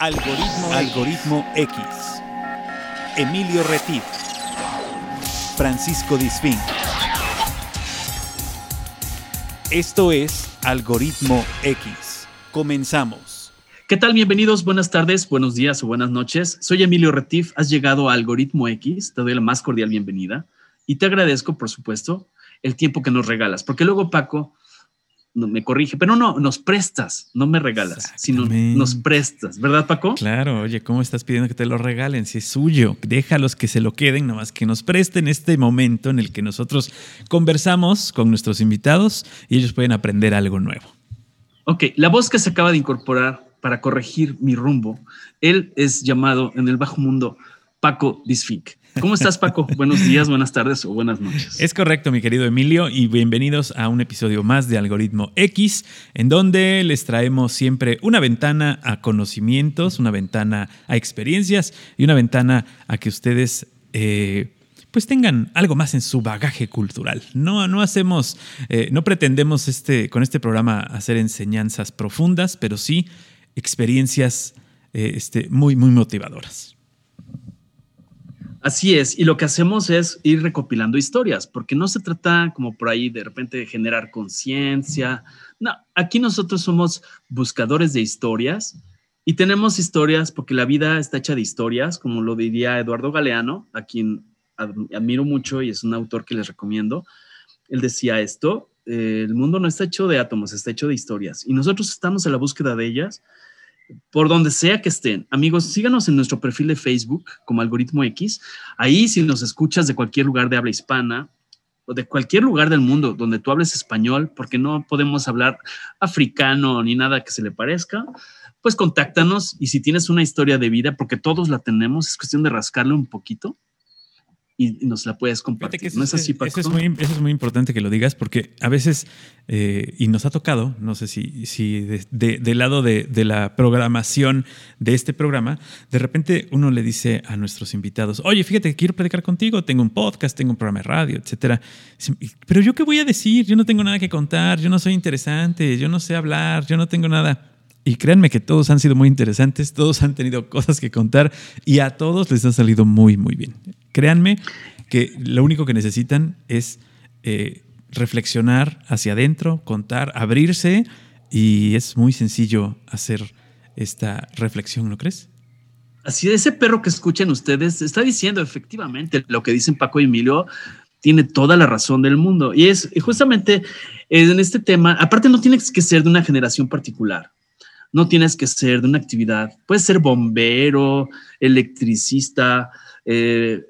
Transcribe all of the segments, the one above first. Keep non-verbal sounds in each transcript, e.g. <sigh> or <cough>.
Algoritmo, Algoritmo X. Emilio Retif. Francisco Disfín. Esto es Algoritmo X. Comenzamos. ¿Qué tal? Bienvenidos, buenas tardes, buenos días o buenas noches. Soy Emilio Retif, has llegado a Algoritmo X, te doy la más cordial bienvenida y te agradezco, por supuesto, el tiempo que nos regalas, porque luego Paco me corrige, pero no, nos prestas, no me regalas, sino nos prestas, ¿verdad, Paco? Claro, oye, ¿cómo estás pidiendo que te lo regalen? Si es suyo, déjalos que se lo queden, nomás que nos presten este momento en el que nosotros conversamos con nuestros invitados y ellos pueden aprender algo nuevo. Ok, la voz que se acaba de incorporar para corregir mi rumbo, él es llamado en el bajo mundo Paco Disfink. ¿Cómo estás, Paco? Buenos días, buenas tardes o buenas noches. Es correcto, mi querido Emilio, y bienvenidos a un episodio más de Algoritmo X, en donde les traemos siempre una ventana a conocimientos, una ventana a experiencias y una ventana a que ustedes... Eh, pues tengan algo más en su bagaje cultural. No, no hacemos, eh, no pretendemos este, con este programa hacer enseñanzas profundas, pero sí experiencias eh, este, muy, muy motivadoras. Así es, y lo que hacemos es ir recopilando historias, porque no se trata como por ahí de repente de generar conciencia. No, aquí nosotros somos buscadores de historias y tenemos historias porque la vida está hecha de historias, como lo diría Eduardo Galeano, a quien admiro mucho y es un autor que les recomiendo. Él decía esto, eh, el mundo no está hecho de átomos, está hecho de historias y nosotros estamos en la búsqueda de ellas por donde sea que estén. Amigos, síganos en nuestro perfil de Facebook como Algoritmo X. Ahí si nos escuchas de cualquier lugar de habla hispana o de cualquier lugar del mundo donde tú hables español, porque no podemos hablar africano ni nada que se le parezca, pues contáctanos y si tienes una historia de vida, porque todos la tenemos, es cuestión de rascarle un poquito y nos la puedes compartir. ¿No es así, Paco? Eso es, muy, eso es muy importante que lo digas porque a veces, eh, y nos ha tocado, no sé si, si de, del lado de, de, la programación de este programa, de repente uno le dice a nuestros invitados, oye, fíjate, quiero platicar contigo, tengo un podcast, tengo un programa de radio, etcétera. Pero yo qué voy a decir, yo no tengo nada que contar, yo no soy interesante, yo no sé hablar, yo no tengo nada. Y créanme que todos han sido muy interesantes, todos han tenido cosas que contar y a todos les ha salido muy, muy bien. Créanme que lo único que necesitan es eh, reflexionar hacia adentro, contar, abrirse y es muy sencillo hacer esta reflexión, ¿no crees? Así, ese perro que escuchan ustedes está diciendo efectivamente lo que dicen Paco y Emilio, tiene toda la razón del mundo. Y es justamente en este tema, aparte no tienes que ser de una generación particular no tienes que ser de una actividad, puedes ser bombero, electricista, eh,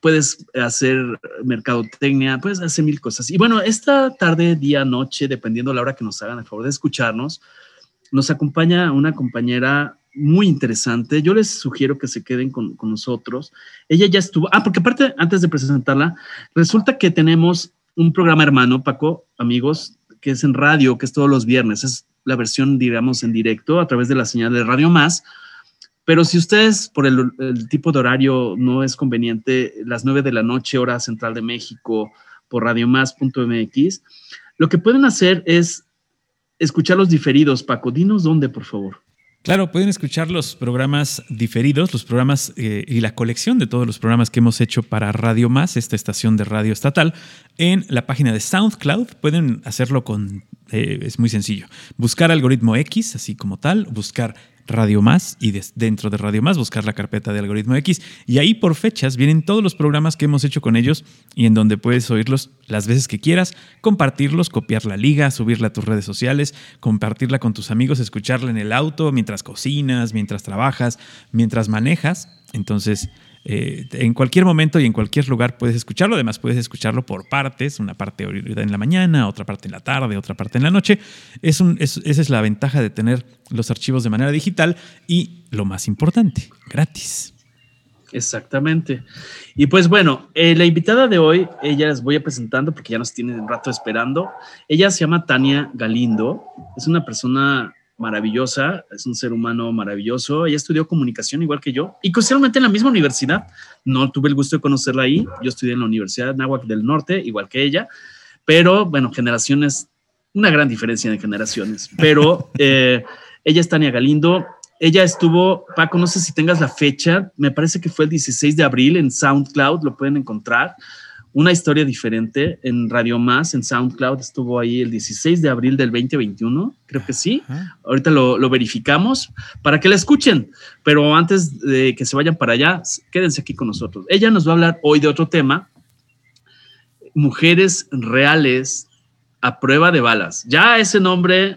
puedes hacer mercadotecnia, puedes hacer mil cosas. Y bueno, esta tarde, día, noche, dependiendo la hora que nos hagan el favor de escucharnos, nos acompaña una compañera muy interesante. Yo les sugiero que se queden con, con, nosotros. Ella ya estuvo, ah, porque aparte, antes de presentarla, resulta que tenemos un programa hermano, Paco, amigos, que es en radio, que es todos los viernes. Es la versión, digamos, en directo a través de la señal de Radio Más. Pero si ustedes, por el, tipo de horario no es conveniente, las 9 de la noche, hora central de México, por radiomás.mx, lo que pueden hacer es escuchar los diferidos. Paco, dinos dónde, por favor. Claro, pueden escuchar los programas diferidos, los programas eh, y la colección de todos los programas que hemos hecho para Radio Más, esta estación de radio estatal, en la página de SoundCloud. Pueden hacerlo con, eh, es muy sencillo, buscar algoritmo X, así como tal, buscar Radio Más y dentro de Radio Más buscar la carpeta de Algoritmo X y ahí por fechas vienen todos los programas que hemos hecho con ellos y en donde puedes oírlos las veces que quieras, compartirlos, copiar la liga, subirla a tus redes sociales, compartirla con tus amigos, escucharla en el auto, mientras cocinas, mientras trabajas, mientras manejas. Entonces, eh, en cualquier momento y en cualquier lugar puedes escucharlo. Además, puedes escucharlo por partes, una parte en la mañana, otra parte en la tarde, otra parte en la noche. Esa es la ventaja de tener los archivos de manera digital y, lo más importante, gratis. Exactamente. Y pues bueno, eh, la invitada de hoy, ella les voy a presentando porque ya nos tiene un rato esperando. Ella se llama Tania Galindo. Es una persona maravillosa, es un ser humano maravilloso. Ella estudió comunicación igual que yo y casualmente en la misma universidad. No tuve el gusto de conocerla ahí. Yo estudié en la Universidad Nahuac del Norte, igual que ella. Pero bueno, generaciones, una gran diferencia de generaciones. Pero <laughs> eh, ella es Tania Galindo. ella estuvo, Paco, no sé si tengas la fecha, me parece que fue el 16 de abril en SoundCloud, lo pueden encontrar. Una historia diferente en Radio Más, en SoundCloud, estuvo ahí el 16 de abril del 2021, creo que sí. Ahorita lo, lo verificamos para que la escuchen, pero antes de que se vayan para allá, quédense aquí con nosotros. Ella nos va a hablar hoy de otro tema, mujeres reales a prueba de balas. Ya ese nombre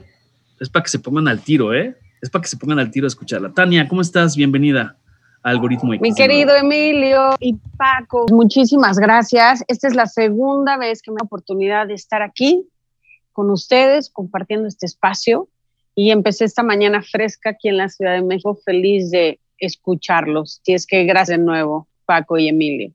es para que se pongan al tiro, ¿eh? Es para que se pongan al tiro a escucharla. Tania, ¿cómo estás? Bienvenida Algoritmo X. Mi querido Emilio y Paco, muchísimas gracias. Esta es la segunda vez que me da oportunidad de estar aquí con ustedes, compartiendo este espacio. Y empecé esta mañana fresca aquí en la Ciudad de México, feliz de escucharlos. Y es que gracias de nuevo, Paco y Emilio.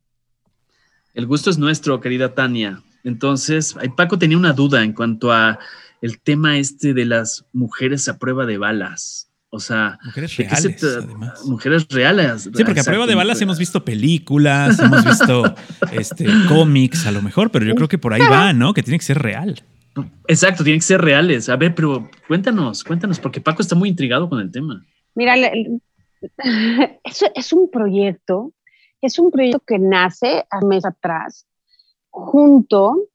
El gusto es nuestro, querida Tania. Entonces, Paco tenía una duda en cuanto a el tema este de las mujeres a prueba de balas. O sea, mujeres reales. Además. Mujeres reales. Sí, porque a prueba de balas hemos visto películas, hemos visto <laughs> este, cómics a lo mejor, pero yo creo que por ahí va, ¿no? Que tiene que ser real. Exacto, tiene que ser reales. A ver, pero cuéntanos, cuéntanos, porque Paco está muy intrigado con el tema. Mira, <laughs> es, es un proyecto, es un proyecto que nace a mes atrás, junto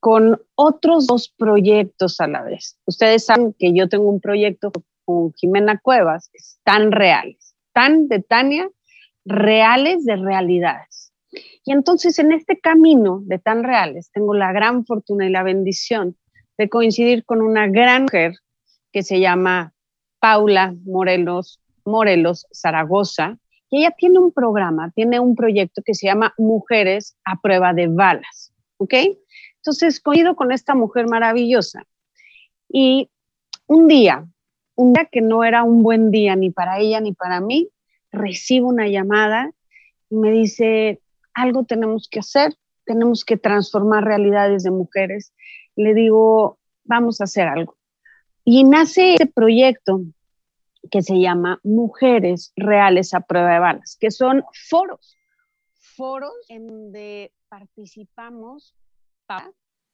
con otros dos proyectos a la vez. Ustedes saben que yo tengo un proyecto con Jimena Cuevas, tan reales, tan de Tania, reales de realidades. Y entonces en este camino de tan reales tengo la gran fortuna y la bendición de coincidir con una gran mujer que se llama Paula Morelos, Morelos Zaragoza, y ella tiene un programa, tiene un proyecto que se llama Mujeres a prueba de balas, ¿ok? Entonces, coincido con esta mujer maravillosa. Y un día, un día que no era un buen día ni para ella ni para mí, recibo una llamada y me dice, algo tenemos que hacer, tenemos que transformar realidades de mujeres. Le digo, vamos a hacer algo. Y nace este proyecto que se llama Mujeres Reales a Prueba de Balas, que son foros, foros en donde participamos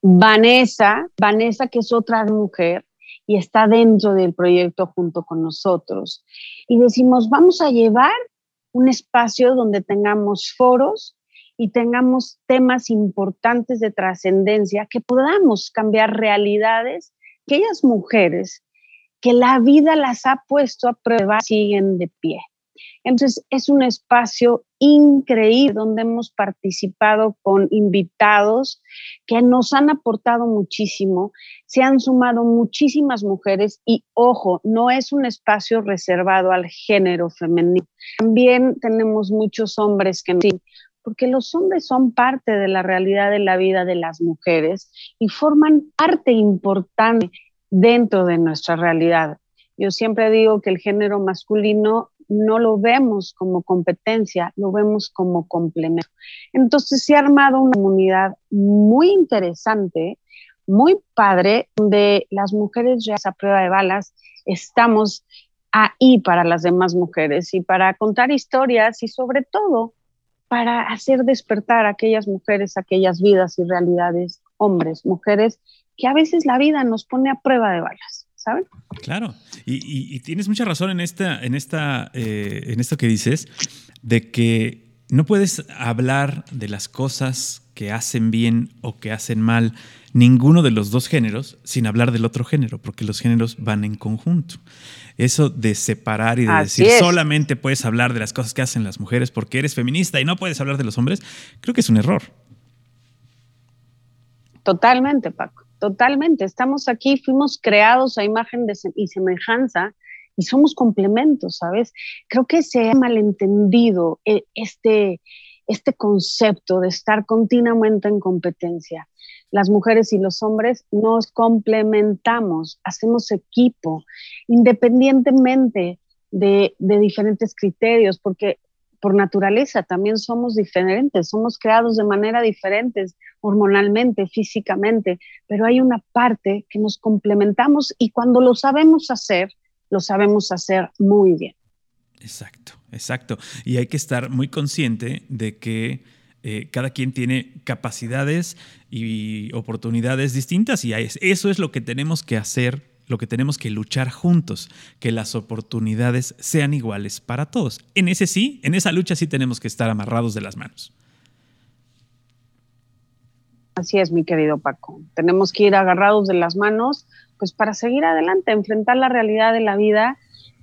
Vanessa, Vanessa que es otra mujer y está dentro del proyecto junto con nosotros. Y decimos, vamos a llevar un espacio donde tengamos foros y tengamos temas importantes de trascendencia, que podamos cambiar realidades, aquellas mujeres que la vida las ha puesto a prueba siguen de pie. Entonces, es un espacio increíble donde hemos participado con invitados que nos han aportado muchísimo, se han sumado muchísimas mujeres y ojo, no es un espacio reservado al género femenino. También tenemos muchos hombres que sí, porque los hombres son parte de la realidad de la vida de las mujeres y forman parte importante dentro de nuestra realidad. Yo siempre digo que el género masculino no lo vemos como competencia, lo vemos como complemento. Entonces se ha armado una comunidad muy interesante, muy padre, donde las mujeres ya a prueba de balas estamos ahí para las demás mujeres y para contar historias y sobre todo para hacer despertar a aquellas mujeres, aquellas vidas y realidades, hombres, mujeres, que a veces la vida nos pone a prueba de balas. Claro, y, tienes mucha razón en, esta, en, esta, eh, en esto que dices, de que no puedes hablar de las cosas que hacen bien o que hacen mal ninguno de los dos géneros sin hablar del otro género, porque los géneros van en conjunto. Eso de separar y de decir solamente puedes hablar de las cosas que hacen las mujeres porque eres feminista y no puedes hablar de los hombres, creo que es un error. Totalmente, Paco. Totalmente, estamos aquí, fuimos creados a imagen y semejanza y somos complementos, ¿sabes? Creo que se ha malentendido eh, este, este concepto de estar continuamente en competencia. Las mujeres y los hombres nos complementamos, hacemos equipo, independientemente de, de diferentes criterios, porque por naturaleza también somos diferentes, somos creados de manera diferente, hormonalmente, físicamente, pero hay una parte que nos complementamos y cuando lo sabemos hacer, lo sabemos hacer muy bien. Exacto, exacto. Y hay que estar muy consciente de que eh, cada quien tiene capacidades y oportunidades distintas y eso es lo que tenemos que hacer lo que tenemos que luchar juntos, que las oportunidades sean iguales para todos. En ese sí, en esa lucha sí tenemos que estar amarrados de las manos. Así es, mi querido Paco. Tenemos que ir agarrados de las manos, pues para seguir adelante, enfrentar la realidad de la vida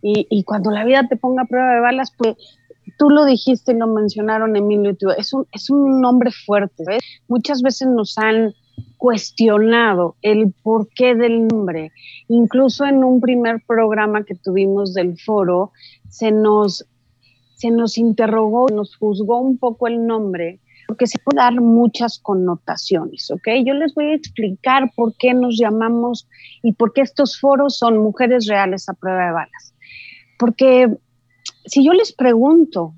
y, cuando la vida te ponga a prueba de balas, pues tú lo dijiste y lo mencionaron Emilio y tú, es un, es un nombre fuerte. Muchas veces nos han cuestionado el porqué del nombre. Incluso en un primer programa que tuvimos del foro, se nos, se nos interrogó, nos juzgó un poco el nombre porque se puede dar muchas connotaciones, ¿ok? Yo les voy a explicar por qué nos llamamos y por qué estos foros son mujeres reales a prueba de balas. Porque si yo les pregunto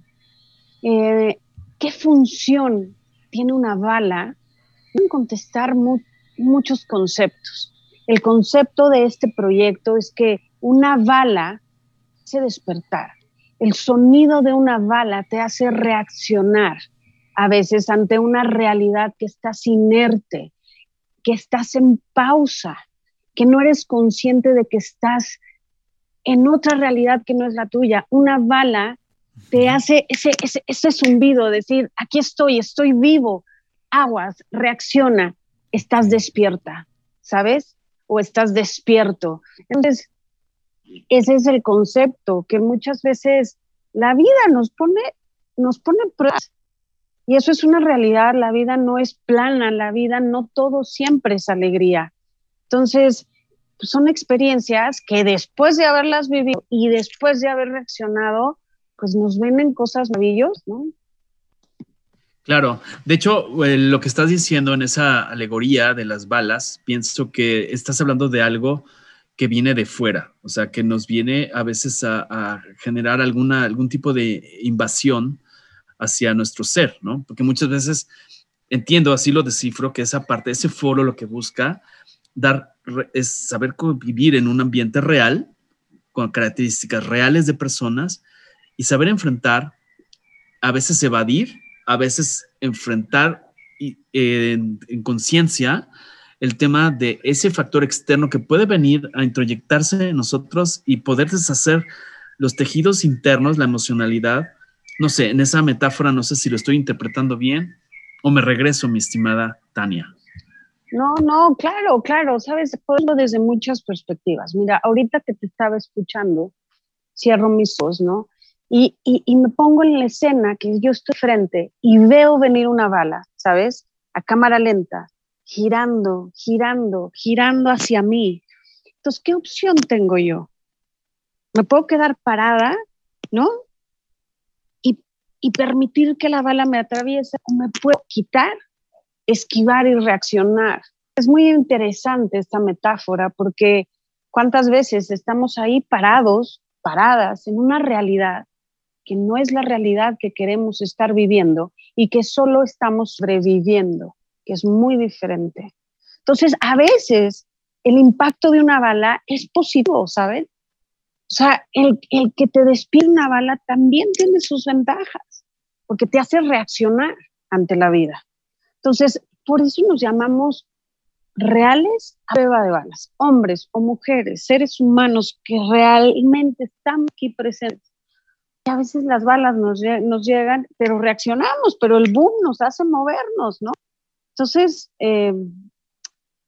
eh, qué función tiene una bala, contestar muchos conceptos. El concepto de este proyecto es que una bala hace despertar. El sonido de una bala te hace reaccionar a veces ante una realidad que estás inerte, que estás en pausa, que no eres consciente de que estás en otra realidad que no es la tuya. Una bala te hace ese, ese, ese zumbido, decir, aquí estoy, estoy vivo, aguas, reacciona, estás despierta, ¿sabes? O estás despierto. Entonces, ese es el concepto que muchas veces la vida nos pone, nos pone pruebas y eso es una realidad, la vida no es plana, la vida no todo siempre es alegría. Entonces, pues, son experiencias que después de haberlas vivido y después de haber reaccionado, pues nos venden cosas maravillosas, ¿no? Claro, de hecho, eh, lo que estás diciendo en esa alegoría de las balas, pienso que estás hablando de algo que viene de fuera, o sea, que nos viene a veces a, generar alguna, algún tipo de invasión hacia nuestro ser, ¿no? Porque muchas veces entiendo, así lo descifro, que esa parte, ese foro lo que busca dar es saber vivir en un ambiente real, con características reales de personas y saber enfrentar, a veces evadir, a veces enfrentar en, en conciencia el tema de ese factor externo que puede venir a introyectarse en nosotros y poder deshacer los tejidos internos, la emocionalidad, no sé, en esa metáfora no sé si lo estoy interpretando bien o me regreso, mi estimada Tania. No, no, claro, claro, sabes, puedo desde muchas perspectivas. Mira, ahorita que te estaba escuchando, cierro mis ojos, ¿no? Y, me pongo en la escena que yo estoy frente y veo venir una bala, ¿sabes? A cámara lenta, girando, girando, girando hacia mí. Entonces, ¿qué opción tengo yo? ¿Me puedo quedar parada, ¿no? y permitir que la bala me atraviese o me puedo quitar, esquivar y reaccionar. Es muy interesante esta metáfora porque cuántas veces estamos ahí parados, paradas en una realidad que no es la realidad que queremos estar viviendo y que solo estamos sobreviviendo, que es muy diferente. Entonces, a veces el impacto de una bala es positivo, ¿saben? O sea, el, el que te despide una bala también tiene sus ventajas porque te hace reaccionar ante la vida. Entonces, por eso nos llamamos reales prueba de balas, hombres o mujeres, seres humanos que realmente están aquí presentes. A veces las balas nos, llegan, pero reaccionamos, pero el boom nos hace movernos, ¿no? Entonces, eh,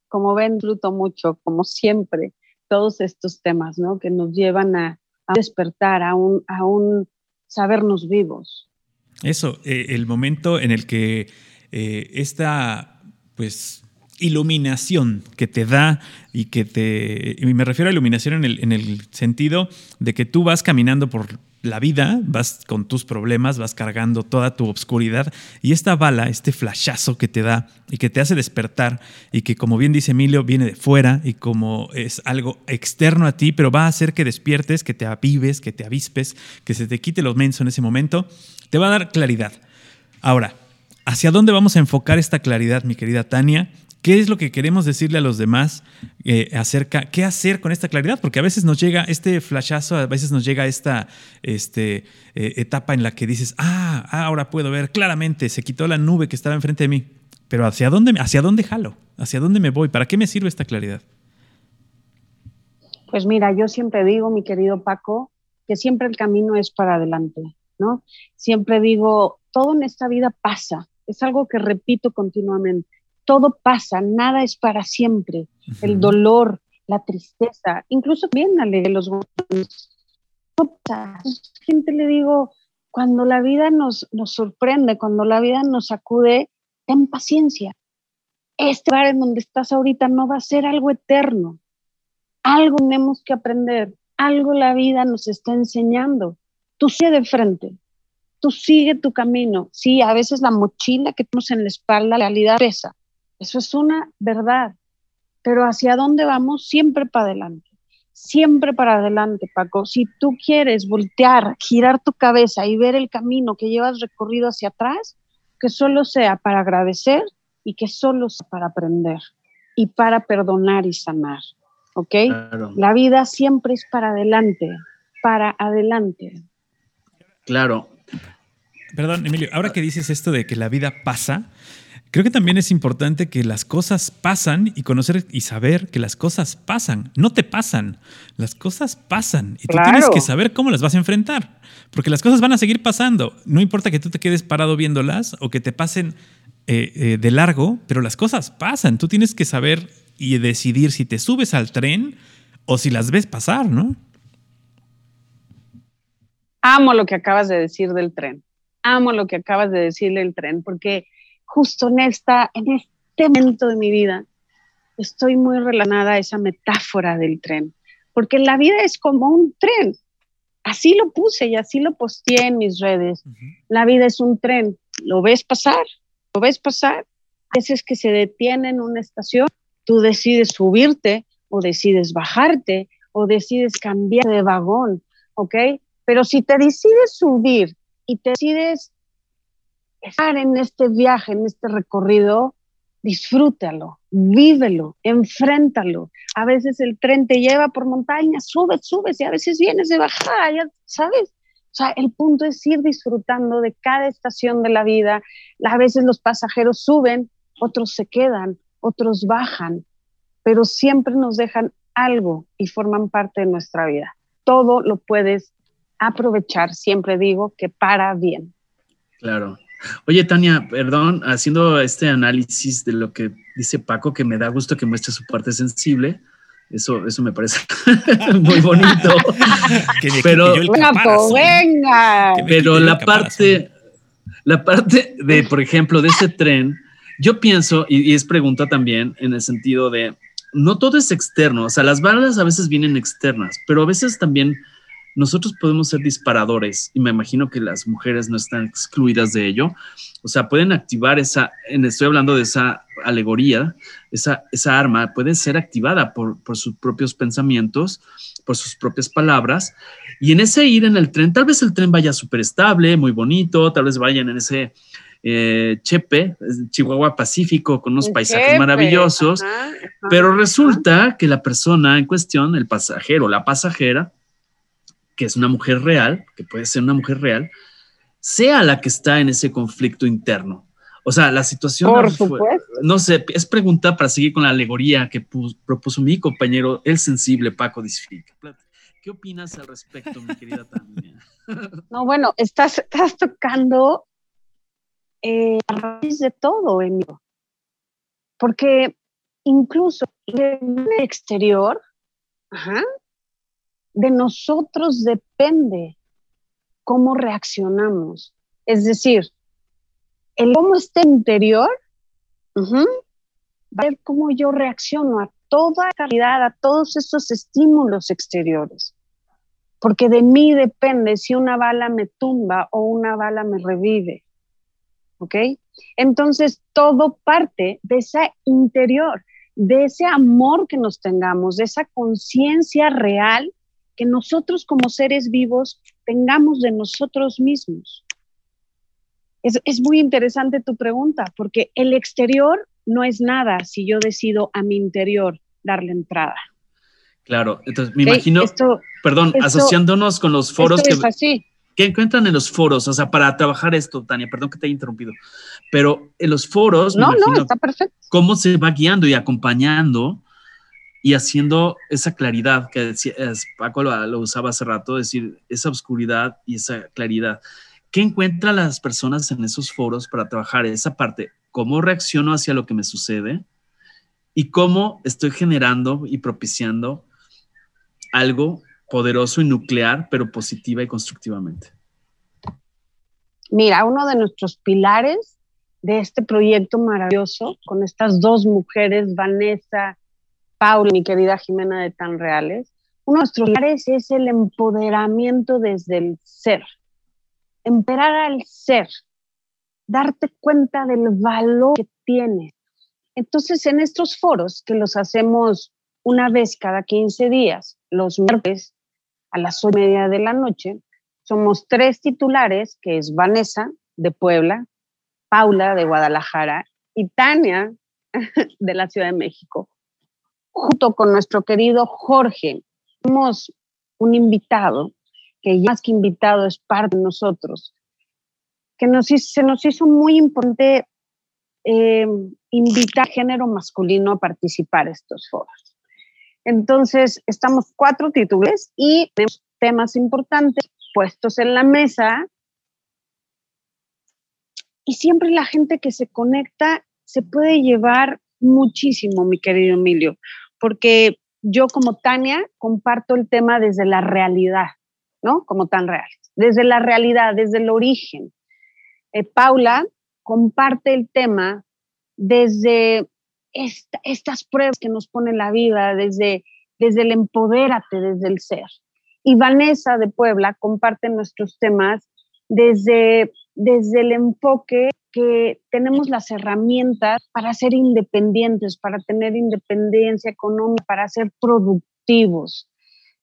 como ven, disfruto mucho, como siempre, todos estos temas, ¿no? Que nos llevan a, despertar, a un, a un sabernos vivos. Eso, eh, el momento en el que eh, esta, pues, iluminación que te da y que te... Y me refiero a iluminación en el, en el sentido de que tú vas caminando por la vida, vas con tus problemas, vas cargando toda tu obscuridad y esta bala, este flashazo que te da y que te hace despertar y que como bien dice Emilio viene de fuera y como es algo externo a ti, pero va a hacer que despiertes, que te avives, que te avispes, que se te quite los mensos en ese momento, te va a dar claridad. Ahora, ¿hacia dónde vamos a enfocar esta claridad, mi querida Tania? ¿Qué es lo que queremos decirle a los demás eh, acerca qué hacer con esta claridad? Porque a veces nos llega este flashazo, a veces nos llega esta este, eh, etapa en la que dices, ah, ahora puedo ver claramente, se quitó la nube que estaba enfrente de mí. Pero ¿hacia dónde, hacia dónde jalo? ¿Hacia dónde me voy? ¿Para qué me sirve esta claridad? Pues mira, yo siempre digo, mi querido Paco, que siempre el camino es para adelante, ¿no? Siempre digo, todo en esta vida pasa, es algo que repito continuamente, todo pasa, nada es para siempre, el dolor, la tristeza, incluso bien de los gente le digo, cuando la vida nos, nos sorprende, cuando la vida nos sacude, ten paciencia. Este lugar en donde estás ahorita no va a ser algo eterno. Algo tenemos que aprender, algo la vida nos está enseñando. Tú sigue de frente, tú sigue tu camino. Sí, a veces la mochila que tenemos en la espalda, la realidad pesa. Eso es una verdad. Pero hacia dónde vamos, siempre para adelante. Siempre para adelante, Paco. Si tú quieres voltear, girar tu cabeza y ver el camino que llevas recorrido hacia atrás, que solo sea para agradecer y que solo sea para aprender y para perdonar y sanar. ¿Ok? La vida siempre es para adelante, para adelante. Claro. Perdón, Emilio, ahora que dices esto de que la vida pasa, creo que también es importante que las cosas pasan y conocer y saber que las cosas pasan, no te pasan, las cosas pasan y tú tienes que saber cómo las vas a enfrentar, porque las cosas van a seguir pasando, no importa que tú te quedes parado viéndolas o que te pasen eh, eh, de largo, pero las cosas pasan, tú tienes que saber y decidir si te subes al tren o si las ves pasar, ¿no? Amo lo que acabas de decir del tren, amo lo que acabas de decir del tren, porque justo en, esta, en este momento de mi vida estoy muy relacionada a esa metáfora del tren, porque la vida es como un tren. Así lo puse y así lo posteé en mis redes. La vida es un tren. ¿Lo ves pasar? ¿Lo ves pasar? A veces que se detiene en una estación, tú decides subirte o decides bajarte o decides cambiar de vagón, ¿ok? Pero si te decides subir y te decides estar en este viaje, en este recorrido, disfrútalo, vívelo, enfréntalo. A veces el tren te lleva por montañas, subes, subes y a veces vienes de bajada, ya sabes. O sea, el punto es ir disfrutando de cada estación de la vida. A veces los pasajeros suben, otros se quedan, otros bajan, pero siempre nos dejan algo y forman parte de nuestra vida. Todo lo puedes aprovechar, siempre digo que para bien. Claro, Oye, Tania, perdón, haciendo este análisis de lo que dice Paco, que me da gusto que muestre su parte sensible. Eso, eso me parece <laughs> muy bonito. <laughs> pero, venga. Pero la parte, la parte de, por ejemplo, de ese tren, yo pienso, y, y, es pregunta también en el sentido de, no todo es externo, o sea, las balas a veces vienen externas, pero a veces también nosotros podemos ser disparadores y me imagino que las mujeres no están excluidas de ello. O sea, pueden activar esa, estoy hablando de esa alegoría, esa, esa arma puede ser activada por, por sus propios pensamientos, por sus propias palabras. Y en ese ir en el tren, tal vez el tren vaya súper estable, muy bonito, tal vez vayan en ese eh, Chepe, Chihuahua Pacífico, con unos paisajes maravillosos, pero resulta que la persona en cuestión, el pasajero, la pasajera, que es una mujer real, que puede ser una mujer real, sea la que está en ese conflicto interno. O sea, la situación... no sé, es pregunta para seguir con la alegoría que propuso mi compañero, el sensible Paco Disfica. ¿Qué opinas al respecto, mi querida Tania? <laughs> No, bueno, estás, estás tocando eh, a raíz de todo, Emilio. Porque incluso en el exterior, ajá, de nosotros depende cómo reaccionamos. Es decir, el cómo está interior va a ver cómo yo reacciono a toda calidad, a todos estos estímulos exteriores. Porque de mí depende si una bala me tumba o una bala me revive. ¿Ok? Entonces, todo parte de ese interior, de ese amor que nos tengamos, de esa conciencia real que nosotros como seres vivos tengamos de nosotros mismos. Es, muy interesante tu pregunta, porque el exterior no es nada si yo decido a mi interior darle entrada. Claro, entonces me imagino, perdón, asociándonos con los foros que, que encuentran en los foros, o sea, para trabajar esto, Tania, perdón que te haya interrumpido, pero en los foros, no, no, está perfecto. cómo se va guiando y acompañando y haciendo esa claridad que Paco lo, usaba hace rato, decir, esa oscuridad y esa claridad. ¿Qué encuentran las personas en esos foros para trabajar esa parte? ¿Cómo reacciono hacia lo que me sucede? ¿Y cómo estoy generando y propiciando algo poderoso y nuclear, pero positiva y constructivamente? Mira, uno de nuestros pilares de este proyecto maravilloso, con estas dos mujeres, Vanessa, Paula y mi querida Jimena de Tan Reales, uno de nuestros pilares es el empoderamiento desde el ser. Emperar al ser, darte cuenta del valor que tienes. Entonces, en estos foros que los hacemos una vez cada 15 días, los miércoles a las 8 y media de la noche, somos tres titulares, que es Vanessa de Puebla, Paula de Guadalajara y Tania <laughs> de la Ciudad de México. Junto con nuestro querido Jorge, tenemos un invitado, que más que invitado es parte de nosotros, que nos, se nos hizo muy importante eh, invitar género masculino a participar en estos foros. Entonces, estamos cuatro títulos y tenemos temas importantes puestos en la mesa. Y siempre la gente que se conecta se puede llevar muchísimo, mi querido Emilio, porque yo como Tania comparto el tema desde la realidad, ¿no? Como tan real, desde la realidad, desde el origen. Eh, Paula comparte el tema desde estas pruebas que nos pone la vida, desde, desde el empodérate, desde el ser. Y Vanessa de Puebla comparte nuestros temas desde, desde el enfoque que tenemos las herramientas para ser independientes, para tener independencia económica, para ser productivos.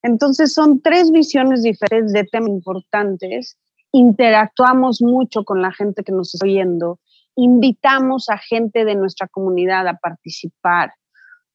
Entonces son tres visiones diferentes de temas importantes. Interactuamos mucho con la gente que nos está oyendo. Invitamos a gente de nuestra comunidad a participar.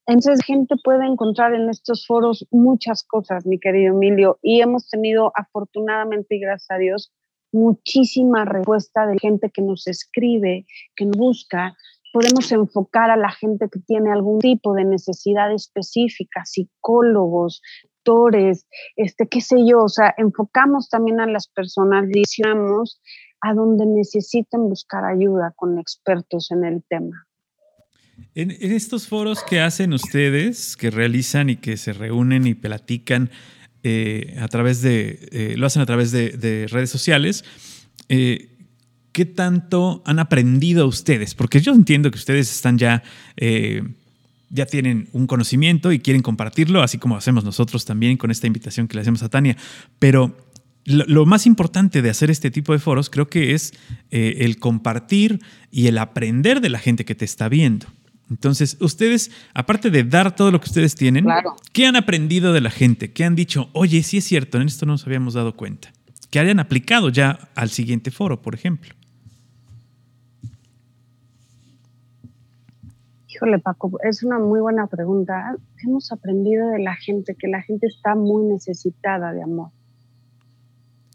Entonces, gente puede encontrar en estos foros muchas cosas, mi querido Emilio, y hemos tenido afortunadamente y gracias a Dios muchísima respuesta de gente que nos escribe, que nos busca. Podemos enfocar a la gente que tiene algún tipo de necesidad específica, psicólogos, doctores, este, qué sé yo, o sea, enfocamos también a las personas, decíamos, a donde necesiten buscar ayuda con expertos en el tema. En, estos foros que hacen ustedes, que realizan y que se reúnen y platican eh, a través de, eh, lo hacen a través de, redes sociales, eh, ¿qué tanto han aprendido ustedes? Porque yo entiendo que ustedes están ya, ya tienen un conocimiento y quieren compartirlo, así como hacemos nosotros también con esta invitación que le hacemos a Tania, pero lo, más importante de hacer este tipo de foros creo que es el compartir y el aprender de la gente que te está viendo. Entonces, ustedes, aparte de dar todo lo que ustedes tienen, ¿qué han aprendido de la gente? ¿Qué han dicho? Oye, sí es cierto, en esto no nos habíamos dado cuenta. Que hayan aplicado ya al siguiente foro, por ejemplo. Híjole, Paco, es una muy buena pregunta. Hemos aprendido de la gente que la gente está muy necesitada de amor.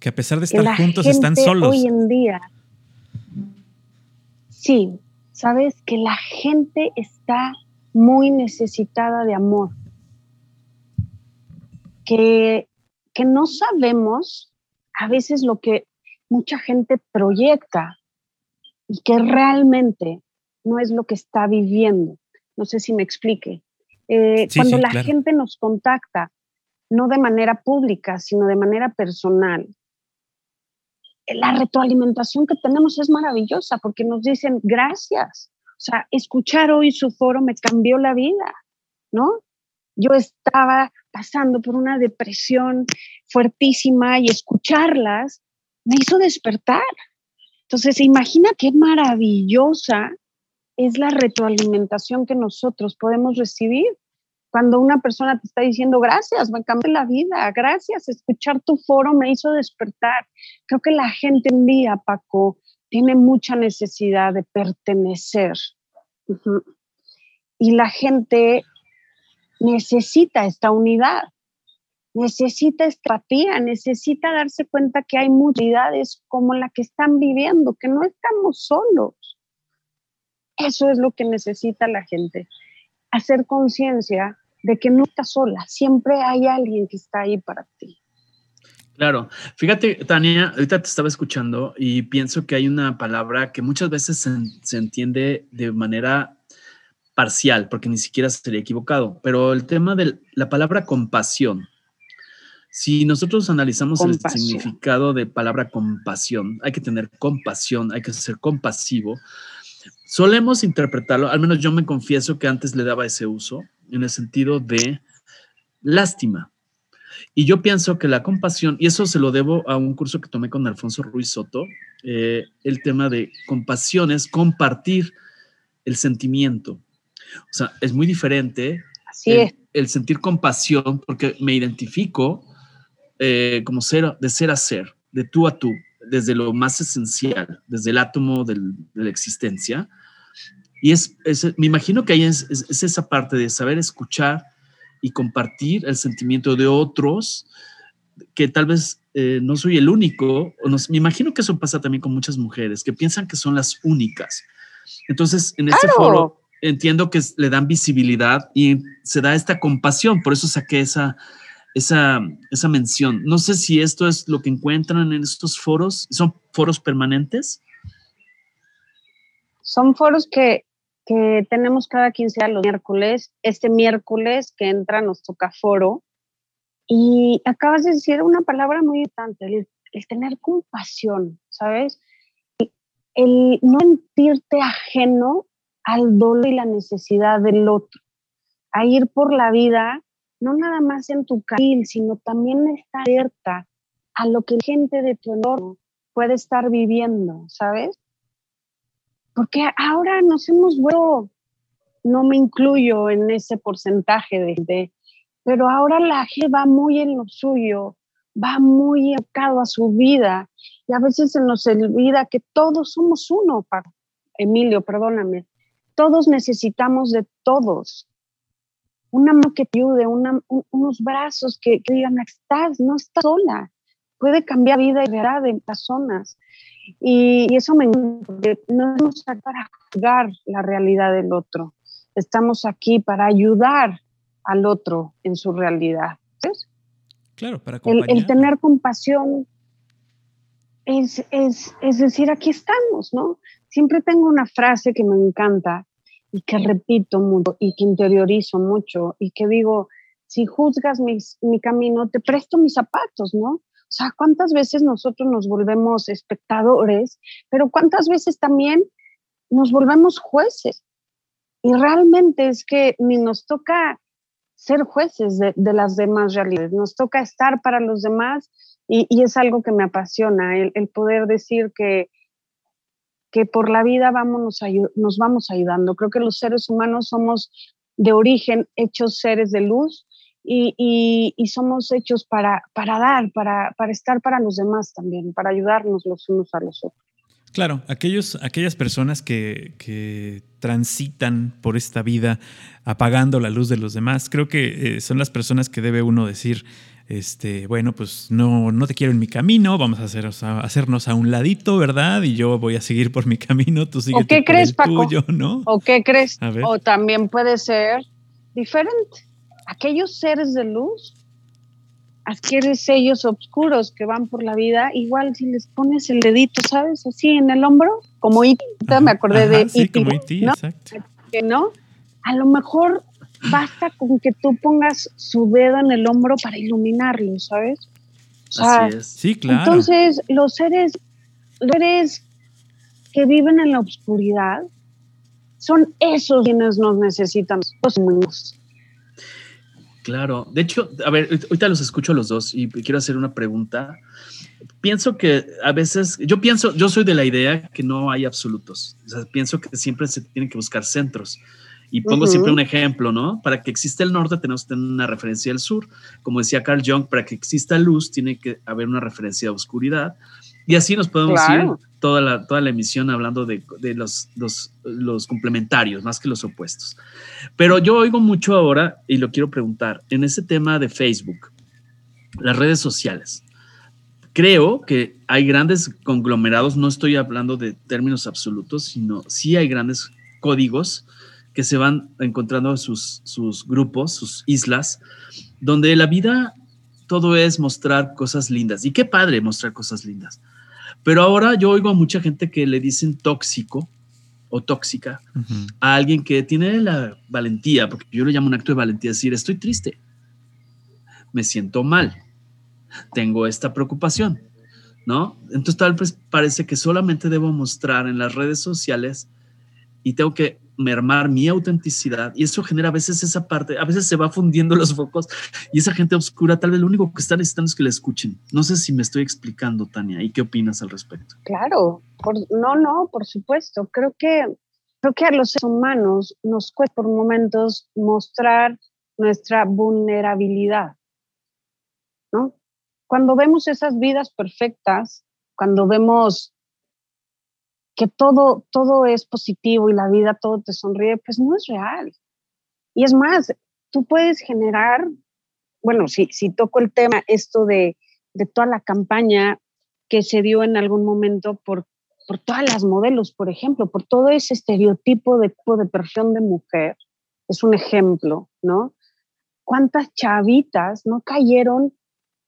Que a pesar de estar juntos están solos. Hoy en día, sí, sabes que la gente está muy necesitada de amor, que, que no sabemos a veces lo que mucha gente proyecta y que realmente no es lo que está viviendo. No sé si me explique. Eh, cuando la gente nos contacta, no de manera pública, sino de manera personal, la retroalimentación que tenemos es maravillosa porque nos dicen gracias. O sea, escuchar hoy su foro me cambió la vida, ¿no? Yo estaba pasando por una depresión fuertísima y escucharlas me hizo despertar. Entonces, imagina qué maravillosa es la retroalimentación que nosotros podemos recibir cuando una persona te está diciendo gracias, me cambió la vida, gracias, escuchar tu foro me hizo despertar. Creo que la gente en día, Paco, tiene mucha necesidad de pertenecer. Y la gente necesita esta unidad, necesita empatía, necesita darse cuenta que hay muchas como la que están viviendo, que no estamos solos. Eso es lo que necesita la gente, hacer conciencia de que no estás sola, siempre hay alguien que está ahí para ti. Claro, fíjate, Tania, ahorita te estaba escuchando y pienso que hay una palabra que muchas veces se, se entiende de manera parcial, porque ni siquiera sería equivocado, pero el tema de la palabra compasión. Si nosotros analizamos el significado de palabra compasión, hay que tener compasión, hay que ser compasivo. Solemos interpretarlo, al menos yo me confieso que antes le daba ese uso, en el sentido de lástima. Y yo pienso que la compasión, y eso se lo debo a un curso que tomé con Alfonso Ruiz Soto, eh, el tema de compasión es compartir el sentimiento. O sea, es muy diferente el, sentir compasión porque me identifico eh, como ser, de ser a ser, de tú a tú, desde lo más esencial, desde el átomo de la existencia. Y es, me imagino que ahí es, esa parte de saber escuchar y compartir el sentimiento de otros, que tal vez eh, no soy el único, o me imagino que eso pasa también con muchas mujeres, que piensan que son las únicas. Entonces, en este foro entiendo que le dan visibilidad y se da esta compasión, por eso saqué esa, esa, esa mención. No sé si esto es lo que encuentran en estos foros, ¿son foros permanentes? Son foros que, que tenemos cada 15 días los miércoles. Este miércoles que entra nos toca foro. Y acabas de decir una palabra muy importante, el, el tener compasión, ¿sabes? El no sentirte ajeno al dolor y la necesidad del otro, a ir por la vida, no nada más en tu carril, sino también estar alerta a lo que la gente de tu entorno puede estar viviendo, ¿sabes? Porque ahora nos hemos vuelto, no me incluyo en ese porcentaje de, pero ahora la gente va muy en lo suyo, va muy enfocado a su vida y a veces se nos olvida que todos somos uno, Emilio, perdóname, todos necesitamos de todos. Una mano que te ayude, unos brazos que, digan, estás, no estás sola. Puede cambiar vida y verdad de personas. Y, eso me encanta, porque no estamos aquí para juzgar la realidad del otro. Estamos aquí para ayudar al otro en su realidad. Claro, para el, el, tener compasión es, es, es decir, aquí estamos, ¿no? Siempre tengo una frase que me encanta y que repito mucho y que interiorizo mucho y que digo, si juzgas mi camino, te presto mis zapatos, ¿no? O sea, ¿cuántas veces nosotros nos volvemos espectadores, pero cuántas veces también nos volvemos jueces? Y realmente es que ni nos toca ser jueces de, las demás realidades, nos toca estar para los demás y, es algo que me apasiona, el, el poder decir que, que por la vida vamos, nos vamos ayudando. Creo que los seres humanos somos de origen hechos seres de luz y, somos hechos para, para dar, para, para, estar para los demás también, para ayudarnos los unos a los otros. Claro, aquellos, aquellas personas que, que, transitan por esta vida apagando la luz de los demás, creo que eh, son las personas que debe uno decir, este, bueno, pues no, no te quiero en mi camino, vamos a, hacer, hacernos a un ladito, ¿verdad? Y yo voy a seguir por mi <laughs> camino, tú sigues por crees, el Paco? tuyo, ¿no? ¿O qué crees? O también puede ser diferente. Aquellos seres de luz, aquellos sellos oscuros que van por la vida, igual si les pones el dedito, ¿sabes? Así en el hombro, como Iti, me acordé de sí, como Iti, exacto. Que no, a lo mejor basta con que tú pongas su dedo en el hombro para iluminarlo, ¿sabes? Así es. Sí, claro. Entonces, los seres, los seres que viven en la oscuridad son esos quienes nos necesitan. Los Claro, de hecho, a ver, ahorita los escucho a los dos y quiero hacer una pregunta. Pienso que a veces, yo pienso, yo soy de la idea que no hay absolutos. O sea, pienso que siempre se tienen que buscar centros. Y pongo siempre un ejemplo, ¿no? Para que exista el norte tenemos que tener una referencia del sur. Como decía Carl Jung, para que exista luz tiene que haber una referencia de oscuridad. Y así nos podemos ir toda la, toda la emisión hablando de, de los, los, los, complementarios, más que los opuestos. Pero yo oigo mucho ahora, y lo quiero preguntar, en ese tema de Facebook, las redes sociales. Creo que hay grandes conglomerados, no estoy hablando de términos absolutos, sino sí hay grandes códigos que se van encontrando sus, sus grupos, sus islas, donde la vida todo es mostrar cosas lindas. Y qué padre mostrar cosas lindas. Pero ahora yo oigo a mucha gente que le dicen tóxico o tóxica a alguien que tiene la valentía, porque yo le llamo un acto de valentía, decir, estoy triste, me siento mal, tengo esta preocupación, ¿no? Entonces tal vez parece que solamente debo mostrar en las redes sociales y tengo que mermar mi autenticidad y eso genera a veces esa parte, a veces se va fundiendo los focos y esa gente oscura tal vez lo único que está necesitando es que la escuchen. No sé si me estoy explicando, Tania, ¿y qué opinas al respecto? Claro, no, no, por supuesto. Creo que, creo que a los seres humanos nos cuesta por momentos mostrar nuestra vulnerabilidad, ¿no? Cuando vemos esas vidas perfectas, cuando vemos que todo, todo es positivo y la vida todo te sonríe, pues no es real. Y es más, tú puedes generar, bueno, si, si toco el tema, esto de, de toda la campaña que se dio en algún momento por, por todas las modelos, por ejemplo, por todo ese estereotipo de, de perfección de mujer, es un ejemplo, ¿no? ¿Cuántas chavitas no cayeron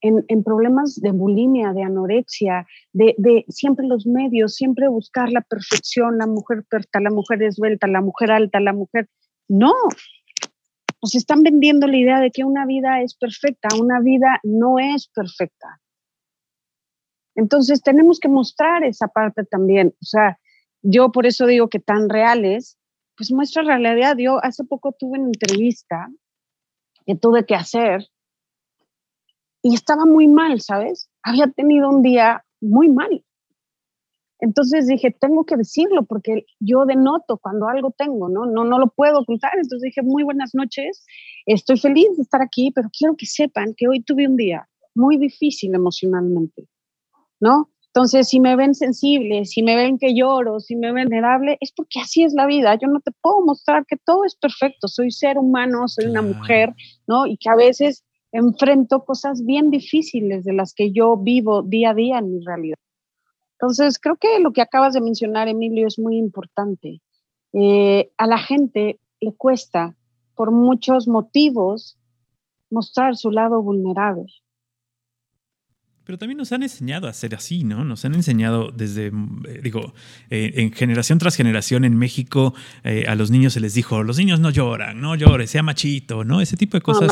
en, problemas de bulimia, de anorexia, de, siempre los medios, siempre buscar la perfección, la mujer perfecta, la mujer esbelta, la mujer alta, la mujer... No, nos están vendiendo la idea de que una vida es perfecta, una vida no es perfecta. Entonces tenemos que mostrar esa parte también. O sea, yo por eso digo que tan reales, pues muestra realidad. Yo hace poco tuve una entrevista que tuve que hacer y estaba muy mal, ¿sabes? Había tenido un día muy mal. Entonces dije, tengo que decirlo porque yo denoto cuando algo tengo, ¿no? No, no lo puedo ocultar. Entonces dije, muy buenas noches, estoy feliz de estar aquí, pero quiero que sepan que hoy tuve un día muy difícil emocionalmente, ¿no? Entonces, si me ven sensible, si me ven que lloro, si me ven vulnerable, es porque así es la vida. Yo no te puedo mostrar que todo es perfecto. Soy ser humano, soy una mujer, ¿no? Y que a veces enfrento cosas bien difíciles de las que yo vivo día a día en mi realidad. Entonces, creo que lo que acabas de mencionar, Emilio, es muy importante. Eh, a la gente le cuesta, por muchos motivos, mostrar su lado vulnerable. Pero también nos han enseñado a ser así, ¿no? Nos han enseñado desde, eh, digo, eh, en generación tras generación en México eh, a los niños se les dijo, los niños no lloran, no llores, sea machito, ¿no? Ese tipo de cosas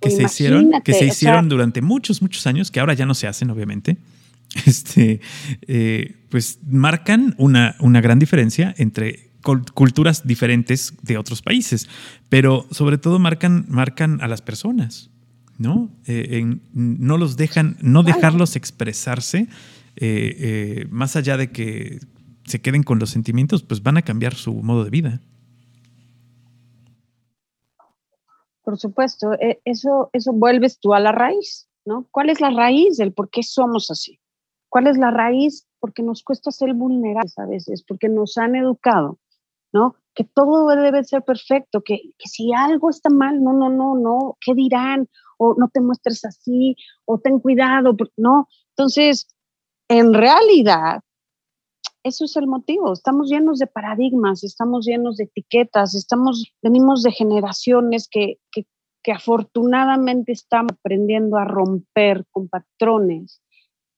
que, se hicieron, que se hicieron durante muchos, muchos años, que ahora ya no se hacen, obviamente. <laughs> Este, pues marcan una, una gran diferencia entre culturas diferentes de otros países, pero sobre todo marcan, marcan a las personas. ¿No? Eh, no los dejan, no dejarlos expresarse, eh, eh, más allá de que se queden con los sentimientos, pues van a cambiar su modo de vida. Por supuesto, eso, eso vuelves tú a la raíz, ¿no? ¿Cuál es la raíz del por qué somos así? ¿Cuál es la raíz? Porque nos cuesta ser vulnerables a veces, porque nos han educado, ¿no? Que todo debe ser perfecto, que, que si algo está mal, no, no, no, no, ¿qué dirán? O no te muestres así, o ten cuidado, no. Entonces, en realidad, eso es el motivo. Estamos llenos de paradigmas, estamos llenos de etiquetas, estamos, venimos de generaciones que, que, que afortunadamente están aprendiendo a romper con patrones,